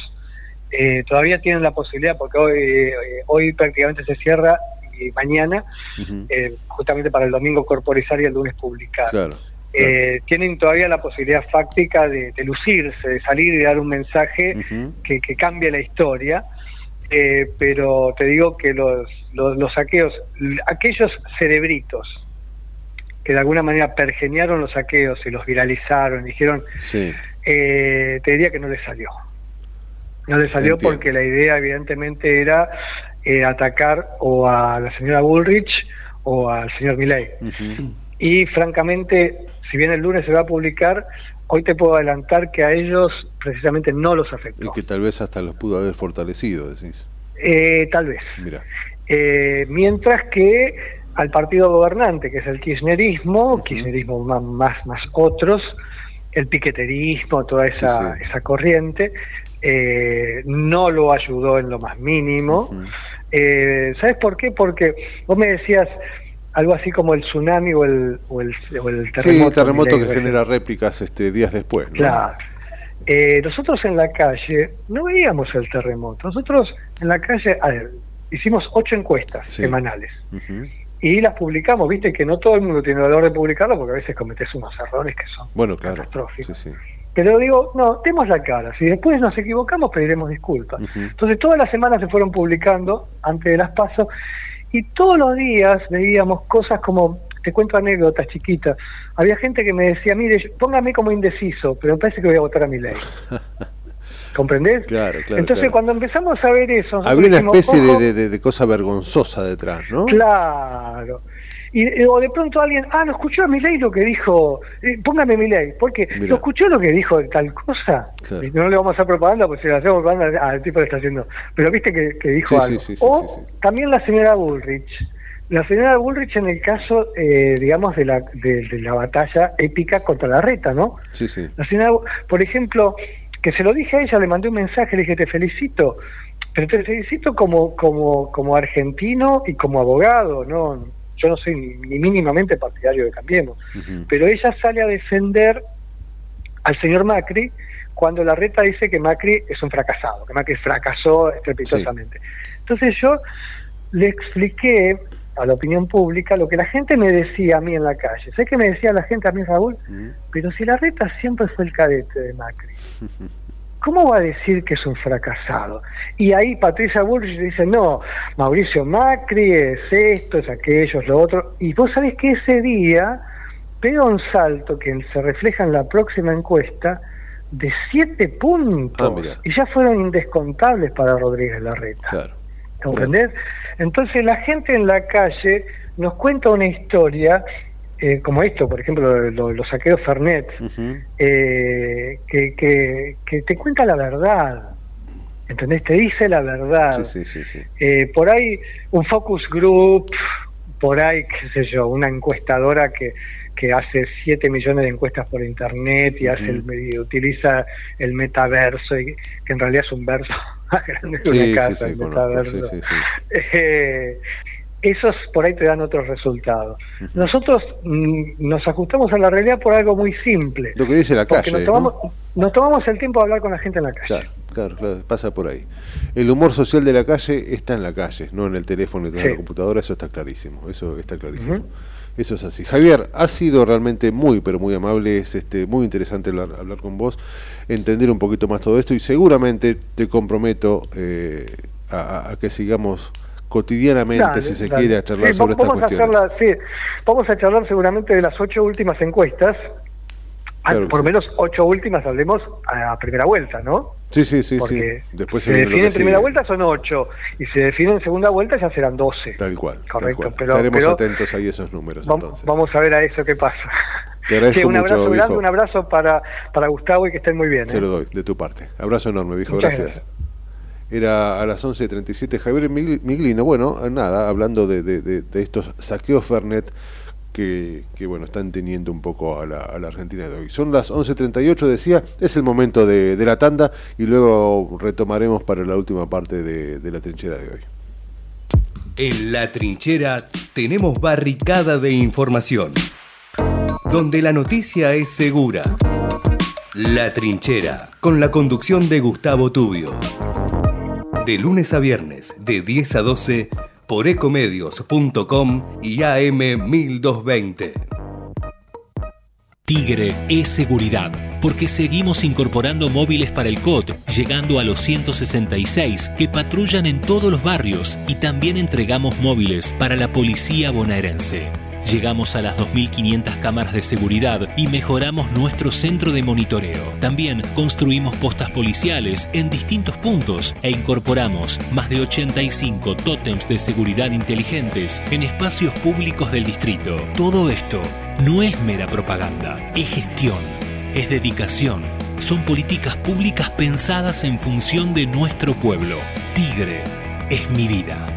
eh, todavía tienen la posibilidad, porque hoy, eh, hoy prácticamente se cierra y mañana, eh, justamente para el domingo corporizar y el lunes publicar. Claro. Eh, tienen todavía la posibilidad fáctica de, de lucirse, de salir y dar un mensaje que, que cambie la historia. Eh, pero te digo que los, los, los saqueos, aquellos cerebritos que de alguna manera pergeniaron los saqueos y los viralizaron, dijeron, Sí. eh, te diría que no les salió. No les salió Entiendo. porque la idea evidentemente era eh, atacar o a la señora Bullrich o al señor Milley. Y francamente, si bien el lunes se va a publicar, hoy te puedo adelantar que a ellos precisamente no los afectó. Y que tal vez hasta los pudo haber fortalecido, decís. Eh, tal vez. Mira. Eh, mientras que al partido gobernante, que es el kirchnerismo, kirchnerismo más, más, más otros, el piqueterismo, toda esa, esa corriente, eh, no lo ayudó en lo más mínimo. Eh, ¿Sabes por qué? Porque vos me decías algo así como el tsunami o el, o el, o el terremoto. Sí, el terremoto que genera réplicas este, días después. ¿no? Claro. Eh, nosotros en la calle no veíamos el terremoto. Nosotros en la calle a ver, hicimos ocho encuestas Sí. semanales Ujú. Y las publicamos. Viste que no todo el mundo tiene el valor de publicarlo porque a veces cometes unos errores que son. Bueno, claro. Sí, sí. Pero digo, no, demos la cara. Si después nos equivocamos, pediremos disculpas. Entonces todas las semanas se fueron publicando antes de las pasos y todos los días veíamos cosas como, te cuento anécdotas chiquitas, había gente que me decía, mire, póngame como indeciso, pero me parece que voy a votar a mi ley. [LAUGHS] ¿Comprendés? Claro, claro. Entonces claro. cuando empezamos a ver eso... Había una especie de, de- de- de cosa vergonzosa detrás, ¿no? Claro. Y, o de pronto alguien, ah, no escuchó a mi ley lo que dijo, eh, póngame mi ley, porque Mirá. lo escuchó lo que dijo de tal cosa. Claro. Y no le vamos a hacer propaganda, pues si le hacemos propaganda, ah, el tipo le está haciendo. Pero viste que, que dijo sí, algo. sí, sí, o también la señora Bullrich. La señora Bullrich en el caso, eh, digamos, de la, de, de la batalla épica contra la reta, ¿no? Sí, sí. La señora, por ejemplo, que se lo dije a ella, le mandé un mensaje, le dije, te felicito, pero te felicito como, como, como argentino y como abogado, ¿no? Yo no soy ni, ni mínimamente partidario de Cambiemos, pero ella sale a defender al señor Macri cuando la reta dice que Macri es un fracasado, que Macri fracasó estrepitosamente. Entonces yo le expliqué a la opinión pública lo que la gente me decía a mí en la calle. ¿Sabes qué me decía la gente a mí, Raúl? Pero si la reta siempre fue el cadete de Macri, ¿cómo va a decir que es un fracasado? Y ahí Patricia Bullrich dice, no, Mauricio Macri es esto, es aquello, es lo otro. Y vos sabés que ese día pega un salto que se refleja en la próxima encuesta de siete puntos. Ah, y ya fueron indescontables para Rodríguez Larreta. Claro. ¿Comprendés? Entonces la gente en la calle nos cuenta una historia, eh, como esto, por ejemplo, lo- los saqueos Fernet, eh, que, que, que te cuenta la verdad. ¿Entendés? Te dice la verdad. Sí, sí, sí. Eh, por ahí un focus group, por ahí, qué sé yo, una encuestadora que, que hace 7 millones de encuestas por internet y hace el, y utiliza el metaverso, y, que en realidad es un verso más grande que Sí, una casa, sí, conozco, sí, sí, sí. Eh, esos por ahí te dan otros resultados. Nosotros mm, nos ajustamos a la realidad por algo muy simple. Lo que dice la calle. nos ¿no? tomamos, nos tomamos el tiempo de hablar con la gente en la calle. Claro, claro, claro, pasa por ahí. El humor social de la calle está en la calle, no en el teléfono y en la computadora, eso está clarísimo, eso está clarísimo. Eso es así. Javier, ha sido realmente muy, pero muy amable, es este, muy interesante hablar, hablar con vos, entender un poquito más todo esto y seguramente te comprometo eh, a, a- que sigamos cotidianamente, Dale, si se dale. quiere, a charlar Sí, sobre vamos estas cuestiones. sí, vamos a charlar seguramente de las ocho últimas encuestas. Ah, Claro por lo sí. menos ocho últimas hablemos a primera vuelta, ¿no? Sí, sí, sí, Porque sí. Después se se viene lo define que en primera vuelta son ocho y se define en segunda vuelta ya serán doce. Tal cual. tal Correcto, cual. pero- Estaremos pero- atentos ahí a esos números. Vam- entonces. Vamos a ver a eso qué pasa. Te agradezco Sí, un mucho, abrazo grande, viejo. un abrazo para, para Gustavo y que estén muy bien. Se ¿eh? lo doy, de tu parte. Abrazo enorme, viejo, Muchas gracias. Era a las 11.37. Javier Migli- Miglino, bueno, nada, hablando de, de- de- de estos saqueos Fernet que, que, bueno, están teniendo un poco a la, a la Argentina de hoy. Son las 11.38, decía, es el momento de, de la tanda y luego retomaremos para la última parte de, de la trinchera de hoy. En la trinchera tenemos barricada de información, donde la noticia es segura. La trinchera, con la conducción de Gustavo Tubio. De lunes a viernes, de 10 a 12, por ecomedios.com y AM 1220. Tigre es seguridad, porque seguimos incorporando móviles para el COT, llegando a los 166 que patrullan en todos los barrios y también entregamos móviles para la policía bonaerense. Llegamos a las 2.500 cámaras de seguridad y mejoramos nuestro centro de monitoreo. También construimos postas policiales en distintos puntos e incorporamos más de 85 tótems de seguridad inteligentes en espacios públicos del distrito. Todo esto no es mera propaganda, es gestión, es dedicación. Son políticas públicas pensadas en función de nuestro pueblo. Tigre es mi vida.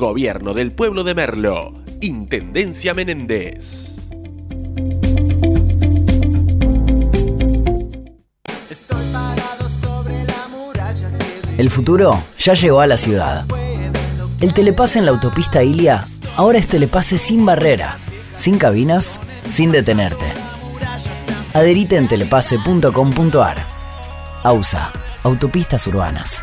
Gobierno del Pueblo de Merlo, Intendencia Menéndez. El futuro ya llegó a la ciudad. El telepase en la autopista Ilia ahora es telepase sin barrera, sin cabinas, sin detenerte. Adherite en telepase.com.ar. AUSA, Autopistas Urbanas.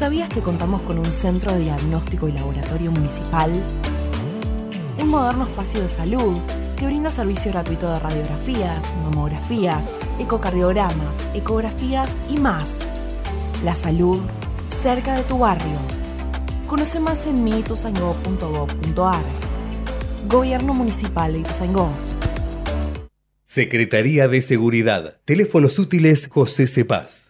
¿Sabías que contamos con un centro de diagnóstico y laboratorio municipal? Un moderno espacio de salud que brinda servicio gratuito de radiografías, mamografías, ecocardiogramas, ecografías y más. La salud cerca de tu barrio. Conoce más en miituzaingó.gov.ar. Gobierno Municipal de Ituzaingó. Secretaría de Seguridad. Teléfonos útiles José Cepaz.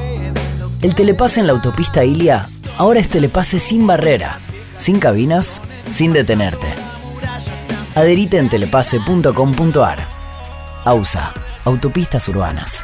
El telepase en la autopista Ilia ahora es telepase sin barrera, sin cabinas, sin detenerte. Adherite en telepase.com.ar. AUSA, Autopistas Urbanas.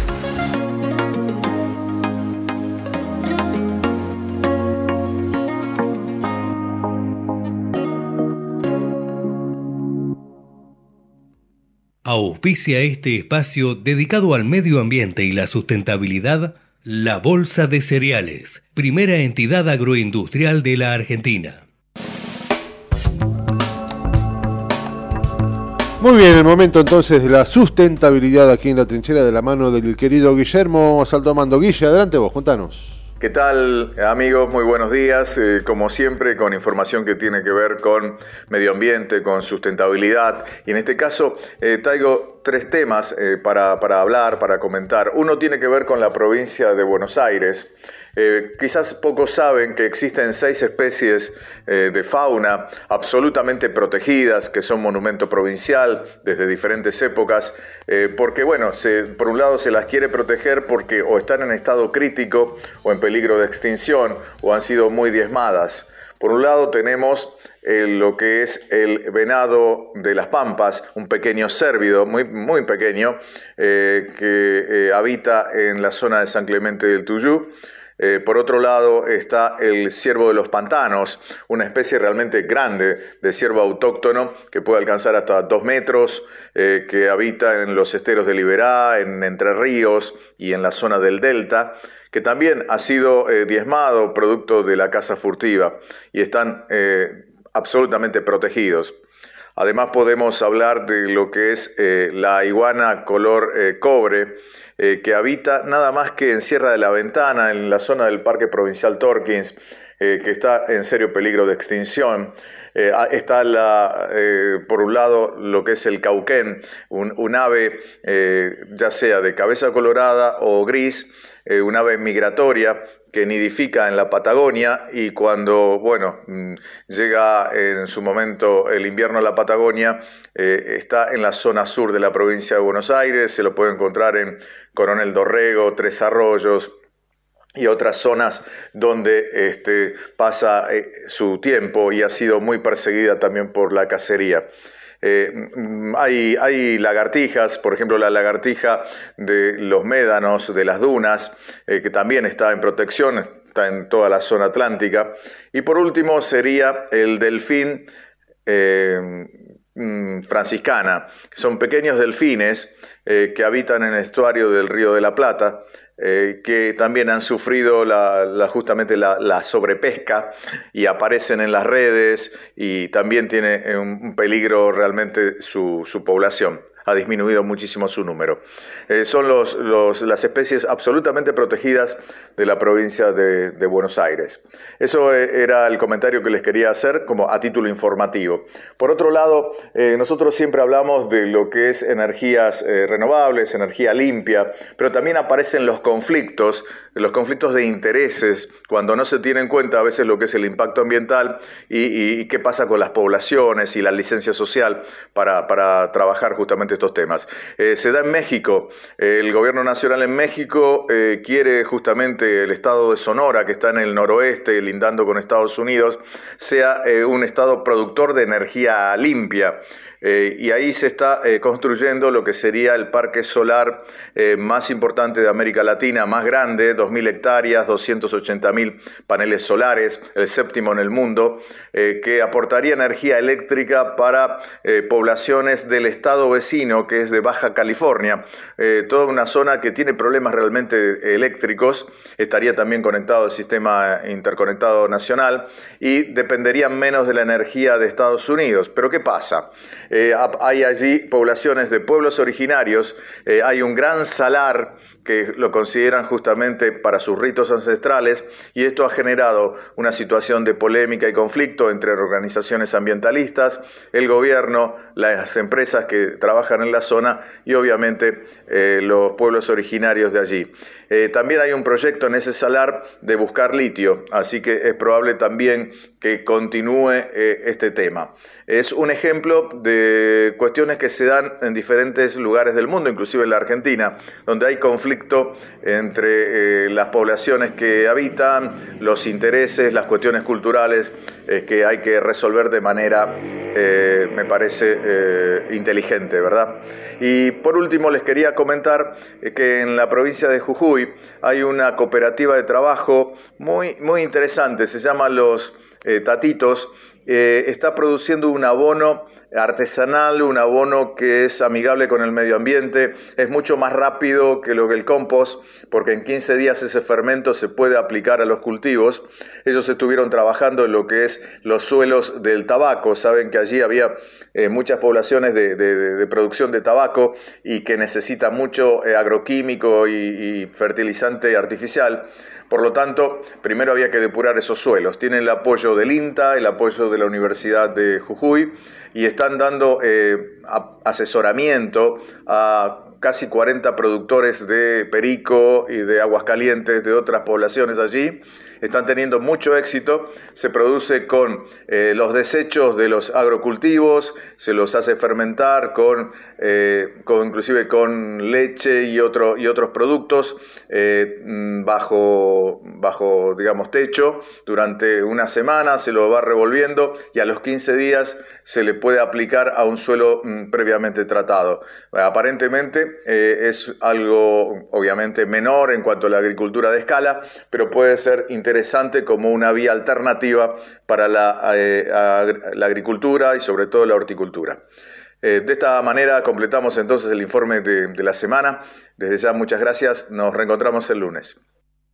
Auspicia este espacio dedicado al medio ambiente y la sustentabilidad, la Bolsa de Cereales, primera entidad agroindustrial de la Argentina. Muy bien, el momento entonces de la sustentabilidad aquí en la trinchera de la mano del querido Guillermo Saltomando. Guille, adelante vos, contanos. ¿Qué tal amigos? Muy buenos días. Eh, como siempre, con información que tiene que ver con medio ambiente, con sustentabilidad. Y en este caso eh, traigo tres temas eh, para, para hablar, para comentar. Uno tiene que ver con la provincia de Buenos Aires. Eh, quizás pocos saben que existen seis especies eh, de fauna absolutamente protegidas, que son monumento provincial desde diferentes épocas, eh, porque bueno, por un lado se las quiere proteger porque o están en estado crítico o en peligro de extinción o han sido muy diezmadas. Por un lado tenemos lo que es el venado de las pampas, un pequeño cérvido, muy, muy pequeño, que habita en la zona de San Clemente del Tuyú. Eh, por otro lado está el ciervo de los pantanos, una especie realmente grande de ciervo autóctono que puede alcanzar hasta dos metros, eh, que habita en los esteros de Liberá, en Entre Ríos y en la zona del Delta que también ha sido eh, diezmado producto de la caza furtiva y están absolutamente protegidos. Además podemos hablar de lo que es la iguana color cobre, eh, que habita nada más que en Sierra de la Ventana, en la zona del Parque Provincial Torkins, eh, que está en serio peligro de extinción. Eh, ah, está por un lado lo que es el cauquén, un, ave ya sea de cabeza colorada o gris, un ave migratoria que nidifica en la Patagonia y cuando, bueno, mm, llega en su momento el invierno a la Patagonia, está en la zona sur de la provincia de Buenos Aires, se lo puede encontrar en Coronel Dorrego, Tres Arroyos y otras zonas donde este, pasa eh, su tiempo y ha sido muy perseguida también por la cacería. Eh, mm, hay, lagartijas, por ejemplo la lagartija de los médanos, de las dunas, eh, que también está en protección, está en toda la zona atlántica. Y por último sería el delfín mm, franciscana, son pequeños delfines eh, que habitan en el estuario del Río de la Plata, eh, que también han sufrido justamente la, sobrepesca y aparecen en las redes y también tiene un peligro realmente su población ha disminuido muchísimo su número. Eh, son las especies absolutamente protegidas de la provincia de, Buenos Aires. Eso eh, era el comentario que les quería hacer como a título informativo. Por otro lado, eh, nosotros siempre hablamos de lo que es energías renovables, energía limpia, pero también aparecen los conflictos los conflictos de intereses, cuando no se tiene en cuenta a veces lo que es el impacto ambiental y, qué pasa con las poblaciones y la licencia social para, trabajar justamente estos temas. Eh, se da en México, el gobierno nacional en México eh, quiere justamente el estado de Sonora, que está en el noroeste, lindando con Estados Unidos, sea eh, un estado productor de energía limpia. Eh, y ahí se está eh, construyendo lo que sería el parque solar eh, más importante de América Latina, más grande, 2.000 hectáreas, 280.000 paneles solares, el séptimo en el mundo, que aportaría energía eléctrica para poblaciones del estado vecino, que es de Baja California, toda una zona que tiene problemas realmente eléctricos, estaría también conectado al sistema interconectado nacional y dependerían menos de la energía de Estados Unidos. Pero ¿qué pasa? Eh, hay allí poblaciones de pueblos originarios, eh, hay un gran salar que lo consideran justamente para sus ritos ancestrales y esto ha generado una situación de polémica y conflicto entre organizaciones ambientalistas, el gobierno, las empresas que trabajan en la zona y obviamente eh, los pueblos originarios de allí. Eh, también hay un proyecto en ese salar de buscar litio, así que es probable también que continúe eh, este tema. Es un ejemplo de cuestiones que se dan en diferentes lugares del mundo, inclusive en la Argentina, donde hay conflicto entre eh, las poblaciones que habitan, los intereses, las cuestiones culturales que hay que resolver de manera, me parece, inteligente, ¿verdad? Y por último les quería comentar que en la provincia de Jujuy, hay una cooperativa de trabajo muy, muy interesante, se llama Los eh, Tatitos, eh, está produciendo un abono artesanal, un abono que es amigable con el medio ambiente, es mucho más rápido que lo que el compost, porque en 15 días ese fermento se puede aplicar a los cultivos. Ellos estuvieron trabajando en lo que es los suelos del tabaco, saben que allí había eh, muchas poblaciones de, producción de tabaco y que necesita mucho eh, agroquímico y, fertilizante artificial. Por lo tanto, primero había que depurar esos suelos. Tienen el apoyo del INTA, el apoyo de la Universidad de Jujuy y están dando eh, asesoramiento a casi 40 productores de perico y de aguas calientes de otras poblaciones allí están teniendo mucho éxito. Se produce con eh, los desechos de los agrocultivos, se los hace fermentar con, eh, con inclusive con leche y, otro, y otros productos mm, bajo, bajo, digamos, techo. Durante una semana se lo va revolviendo y a los 15 días se le puede aplicar a un suelo mm, previamente tratado. Aparentemente es algo obviamente menor en cuanto a la agricultura de escala, pero puede ser interesante como una vía alternativa para la, eh, agricultura y sobre todo la horticultura. Eh, de esta manera completamos entonces el informe de, de la semana. Desde ya muchas gracias, nos reencontramos el lunes.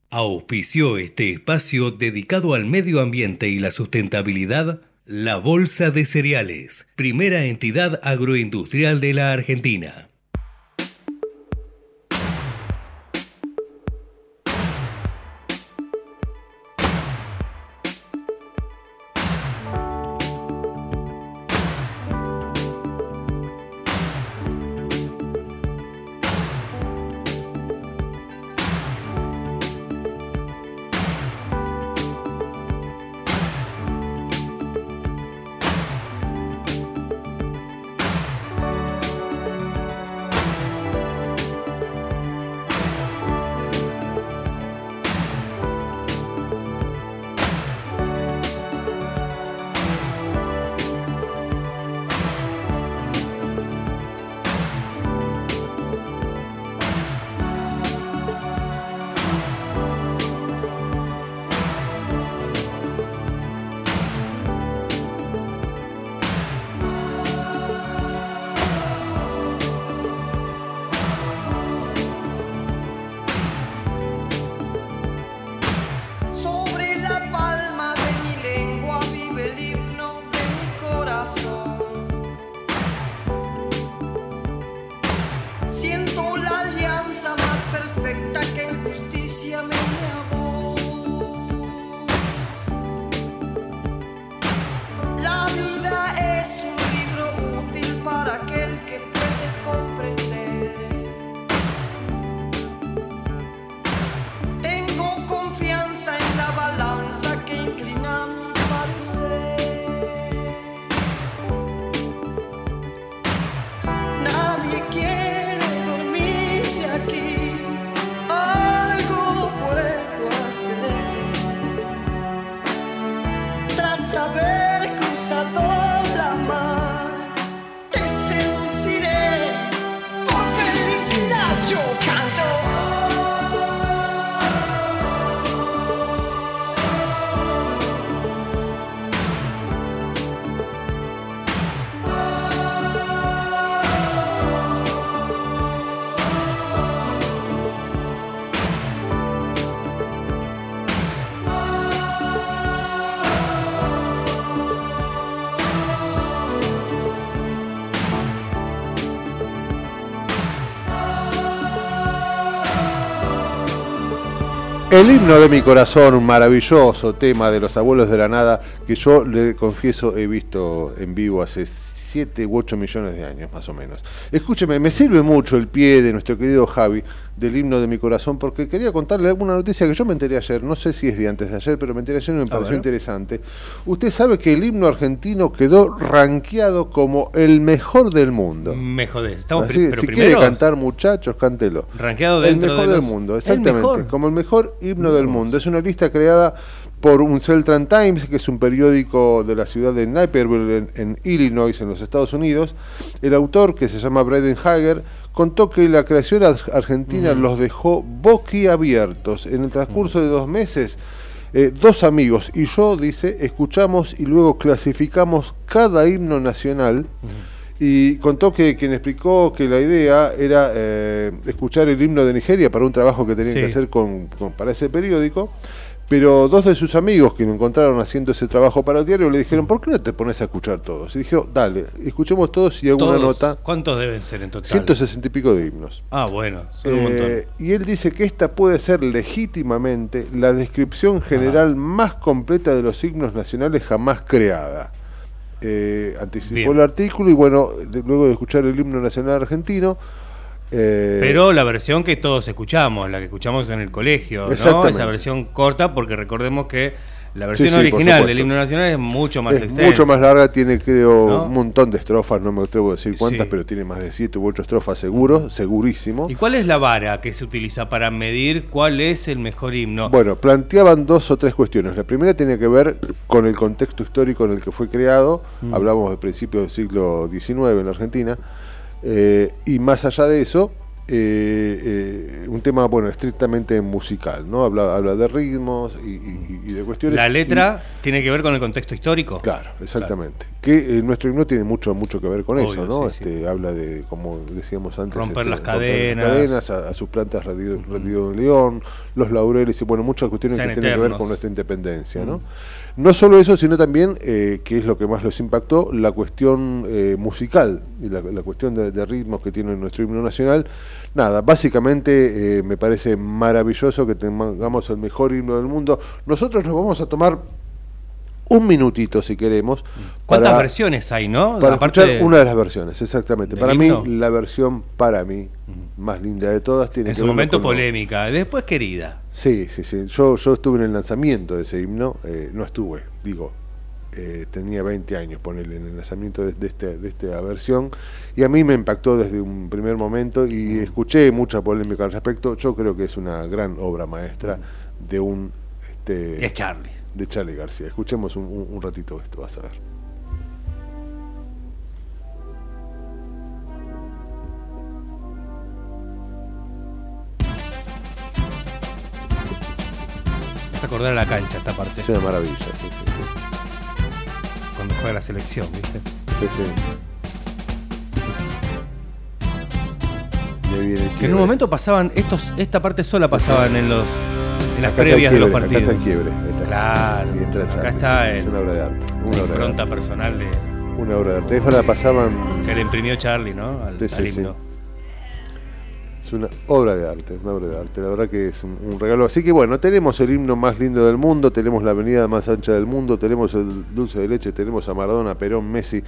Auspició este espacio dedicado al medio ambiente y la sustentabilidad la Bolsa de Cereales, primera entidad agroindustrial de la Argentina. El himno de mi corazón, un maravilloso tema de los abuelos de la nada que yo le confieso he visto en vivo hace 7 u 8 millones de años más o menos. Escúcheme, me sirve mucho el pie de nuestro querido Javi del himno de mi corazón porque quería contarle alguna noticia que yo me enteré ayer, no sé si es de antes de ayer, pero me enteré ayer y me pareció interesante. Usted sabe que el himno argentino quedó rankeado como el mejor del mundo. Me jodés, estamos Así, Si quiere cantar muchachos, cántelo. Rankeado El mejor del mundo, exactamente, como el mejor himno del mundo. Es una lista creada por un Celtran Times, que es un periódico de la ciudad de Naperville, en, Illinois, en los Estados Unidos. El autor, que se llama Braden Hager, contó que la creación argentina los dejó boquiabiertos. En el transcurso de dos meses, eh, dos amigos y yo, dice, escuchamos y luego clasificamos cada himno nacional. Y contó que quien explicó que la idea era eh, escuchar el himno de Nigeria para un trabajo que tenían que hacer con, para ese periódico. Pero dos de sus amigos que lo encontraron haciendo ese trabajo para el diario le dijeron, ¿por qué no te pones a escuchar todos? Y dijo, dale, escuchemos todos y hago una nota. ¿Cuántos deben ser en total? 160 y pico de himnos. Ah, bueno, son un montón. Eh, y él dice que esta puede ser legítimamente la descripción general más completa de los himnos nacionales jamás creada. Eh, anticipó el artículo y bueno, luego de escuchar el himno nacional argentino, Eh, Pero la versión que todos escuchamos, la que escuchamos en el colegio, ¿no? Esa versión corta, porque recordemos que la Sí, versión sí, por original del himno nacional es mucho más es extensa. mucho más larga, tiene creo ¿No? un montón de estrofas, no me atrevo a decir cuántas, Sí. pero tiene más de siete u ocho estrofas seguro, segurísimo. ¿Y cuál es la vara que se utiliza para medir cuál es el mejor himno? Bueno, planteaban dos o tres cuestiones. La primera tenía que ver con el contexto histórico en el que fue creado. Mm. Hablamos del principio del siglo XIX en la Argentina. Eh, y más allá de eso, eh, eh, un tema, bueno, estrictamente musical, ¿no? Habla, habla de ritmos y, y- y de cuestiones. la y- letra tiene que ver con el contexto histórico. Claro, exactamente. Que eh, nuestro himno tiene mucho mucho que ver con Obvio, eso, ¿no? sí, este, Habla de, como decíamos antes, Romper este, las cadenas. cadenas, a, a sus plantas rendido, rendido en león, los laureles y bueno, muchas cuestiones Sean que tienen que ver con nuestra independencia, ¿no? No solo eso, sino también, eh, que es lo que más los impactó, la cuestión eh, musical y la, cuestión de, de ritmos que tiene nuestro himno nacional. Nada, básicamente eh, me parece maravilloso que tengamos el mejor himno del mundo. Nosotros nos vamos a tomar un minutito, si queremos. ¿Cuántas para- versiones hay, no? Para escuchar de- una de las versiones, exactamente. Para himno. mí, la versión, para mí, más linda de todas tiene En que su momento polémica, después querida. Sí, sí, sí. Yo, yo estuve en el lanzamiento de ese himno, eh, no estuve, digo, eh, tenía 20 años, ponerle en el lanzamiento de, de este, de esta versión, y a mí me impactó desde un primer momento y escuché mucha polémica al respecto. Yo creo que es una gran obra maestra de un... Este, Es Charlie. De Charlie García. Escuchemos un, un- un ratito esto, vas a ver. Es acordar a la cancha esta parte. Es una maravilla, sí, sí, sí. Cuando juega la selección, ¿viste? Sí, sí. Y ahí viene el Que en un momento pasaban, estos, esta parte sola pasaban en los en las Acá previas de los partidos. Acá está el quiebre. está. Claro. Entra Acá Charlie. está Es el- una obra de arte. Una obra de impronta arte. personal de Una obra de arte. Esa la pasaban. que le imprimió Charlie, ¿no? Al, Sí, sí, al sí. himno. Es una obra de arte, una obra de arte. La verdad que es un, un regalo. Así que bueno, tenemos el himno más lindo del mundo, tenemos la avenida más ancha del mundo, tenemos el dulce de leche, tenemos a Maradona, Perón, Messi.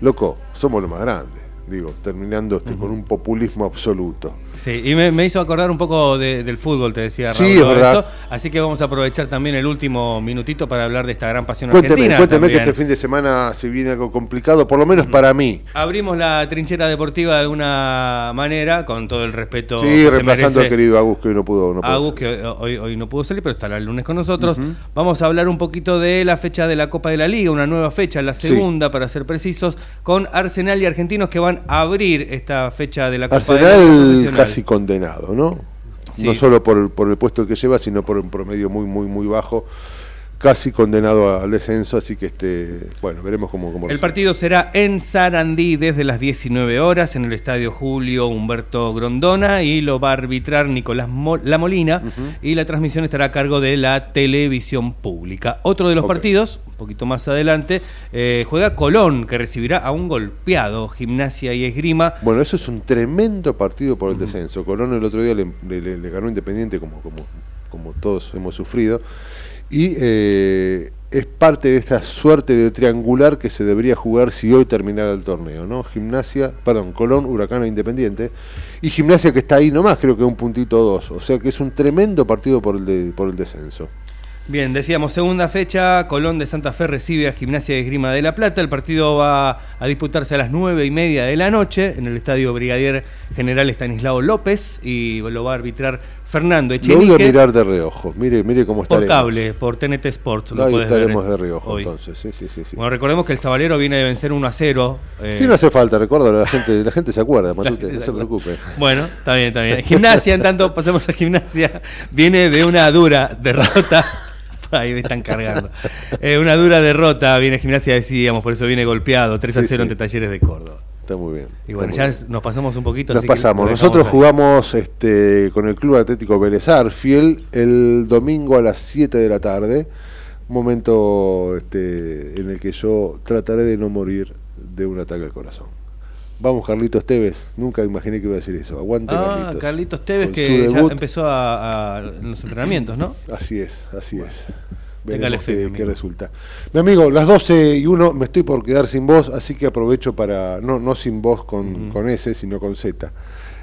Loco, somos lo más grande. Digo, terminando este, con un populismo absoluto. Sí, y me, me hizo acordar un poco de- del fútbol, te decía Sí, Raúl. es todo verdad. esto. Así que vamos a aprovechar también el último minutito para hablar de esta gran pasión Cuénteme, argentina. cuénteme que también. este fin de semana se viene algo complicado, por lo menos para mí. Abrimos la trinchera deportiva de alguna manera, con todo el respeto Sí, que reemplazando al querido Agus que hoy no pudo. No pudo Agus, salir. que hoy, hoy no pudo salir, pero estará el lunes con nosotros. Vamos a hablar un poquito de la fecha de la Copa de la Liga, una nueva fecha, la Sí. segunda para ser precisos, con Arsenal y Argentinos que van a abrir esta fecha de la Copa de la Liga. Casi condenado, ¿no? Sí. No solo por por el puesto que lleva, sino por un promedio muy, muy, muy bajo. Casi condenado al descenso, así que este, bueno, veremos cómo, cómo El resulta. partido será en Sarandí desde las 19 horas en el Estadio Julio Humberto Grondona y lo va a arbitrar Nicolás Mo- La Molina y la transmisión estará a cargo de la televisión pública. Otro de los partidos, un poquito más adelante, eh, juega Colón que recibirá a un golpeado Gimnasia y Esgrima. Bueno, eso es un tremendo partido por el descenso. Colón el otro día le- le ganó Independiente, como, como, como todos hemos sufrido. Y eh, es parte de esta suerte de triangular que se debería jugar si hoy terminara el torneo, ¿no? Gimnasia, perdón, Colón, Huracán e Independiente. Y Gimnasia que está ahí nomás, creo que un puntito o dos. O sea que es un tremendo partido por el, por el descenso. Bien, decíamos, segunda fecha, Colón de Santa Fe recibe a Gimnasia de Esgrima de La Plata. El partido va a disputarse a las nueve y media de la noche en el Estadio Brigadier General Estanislao López y lo va a arbitrar Fernando Lo voy a Echenique. mirar de reojo. Mire, mire cómo Por estaremos. cable, por TNT Sports. lo Ahí podés ver estaremos de reojo hoy. entonces. Sí, sí, sí. Bueno, recordemos que el Sabalero viene de vencer 1 a 0. eh, Sí, no hace falta, recuerdo, la gente, la gente se acuerda, [LAUGHS] Matute, no se preocupe. Bueno, está bien, está bien. Gimnasia, en tanto, pasemos a gimnasia. Viene de una dura derrota. [LAUGHS] Ahí me están cargando. Eh, una dura derrota. Viene gimnasia, decíamos, por eso viene golpeado. 3 a Sí, 0 sí. ante Talleres de Córdoba. Está muy bien. Y bueno, ya nos pasamos un poquito. Nos así pasamos. Nosotros ahí. jugamos este, con el Club Atlético Vélez Arfiel el domingo a las 7 de la tarde. Momento este, en el que yo trataré de no morir de un ataque al corazón. Vamos, Carlitos Tevez. Nunca imaginé que iba a decir eso. Aguante, Ah, Carlitos. Carlitos Tevez que ya empezó a, los entrenamientos, ¿no? Así es, así es. Veremos fe, qué, qué resulta. Mi amigo, las 12 y 1 me estoy por quedar sin voz, así que aprovecho para, no, no sin voz con, con S, sino con Z.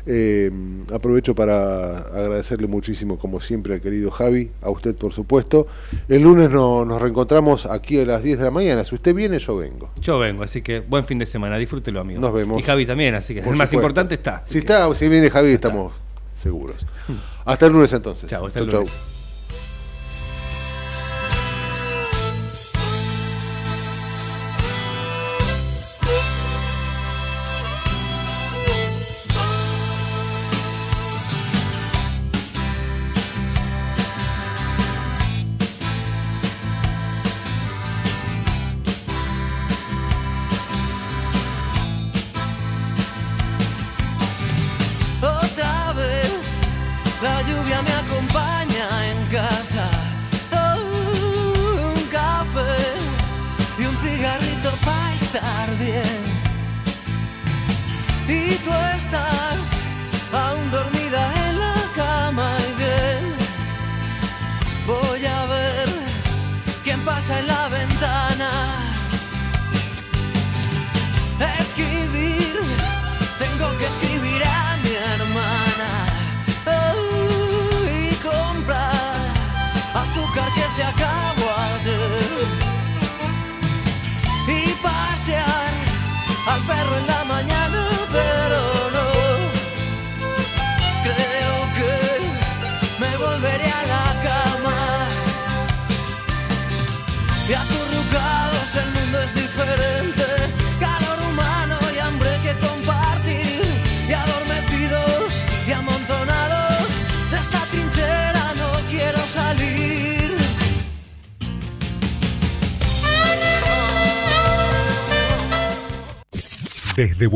Eh, aprovecho para agradecerle muchísimo, como siempre, al querido Javi, a usted por supuesto. El lunes no- nos reencontramos aquí a las 10 de la mañana. Si usted viene, yo vengo. Yo vengo, así que buen fin de semana, disfrútelo, amigo. Nos vemos. Y Javi también, así que Por el más importante está. Si, está, si viene Javi, estamos seguros. Hasta el lunes entonces. Chao, hasta el lunes. chau.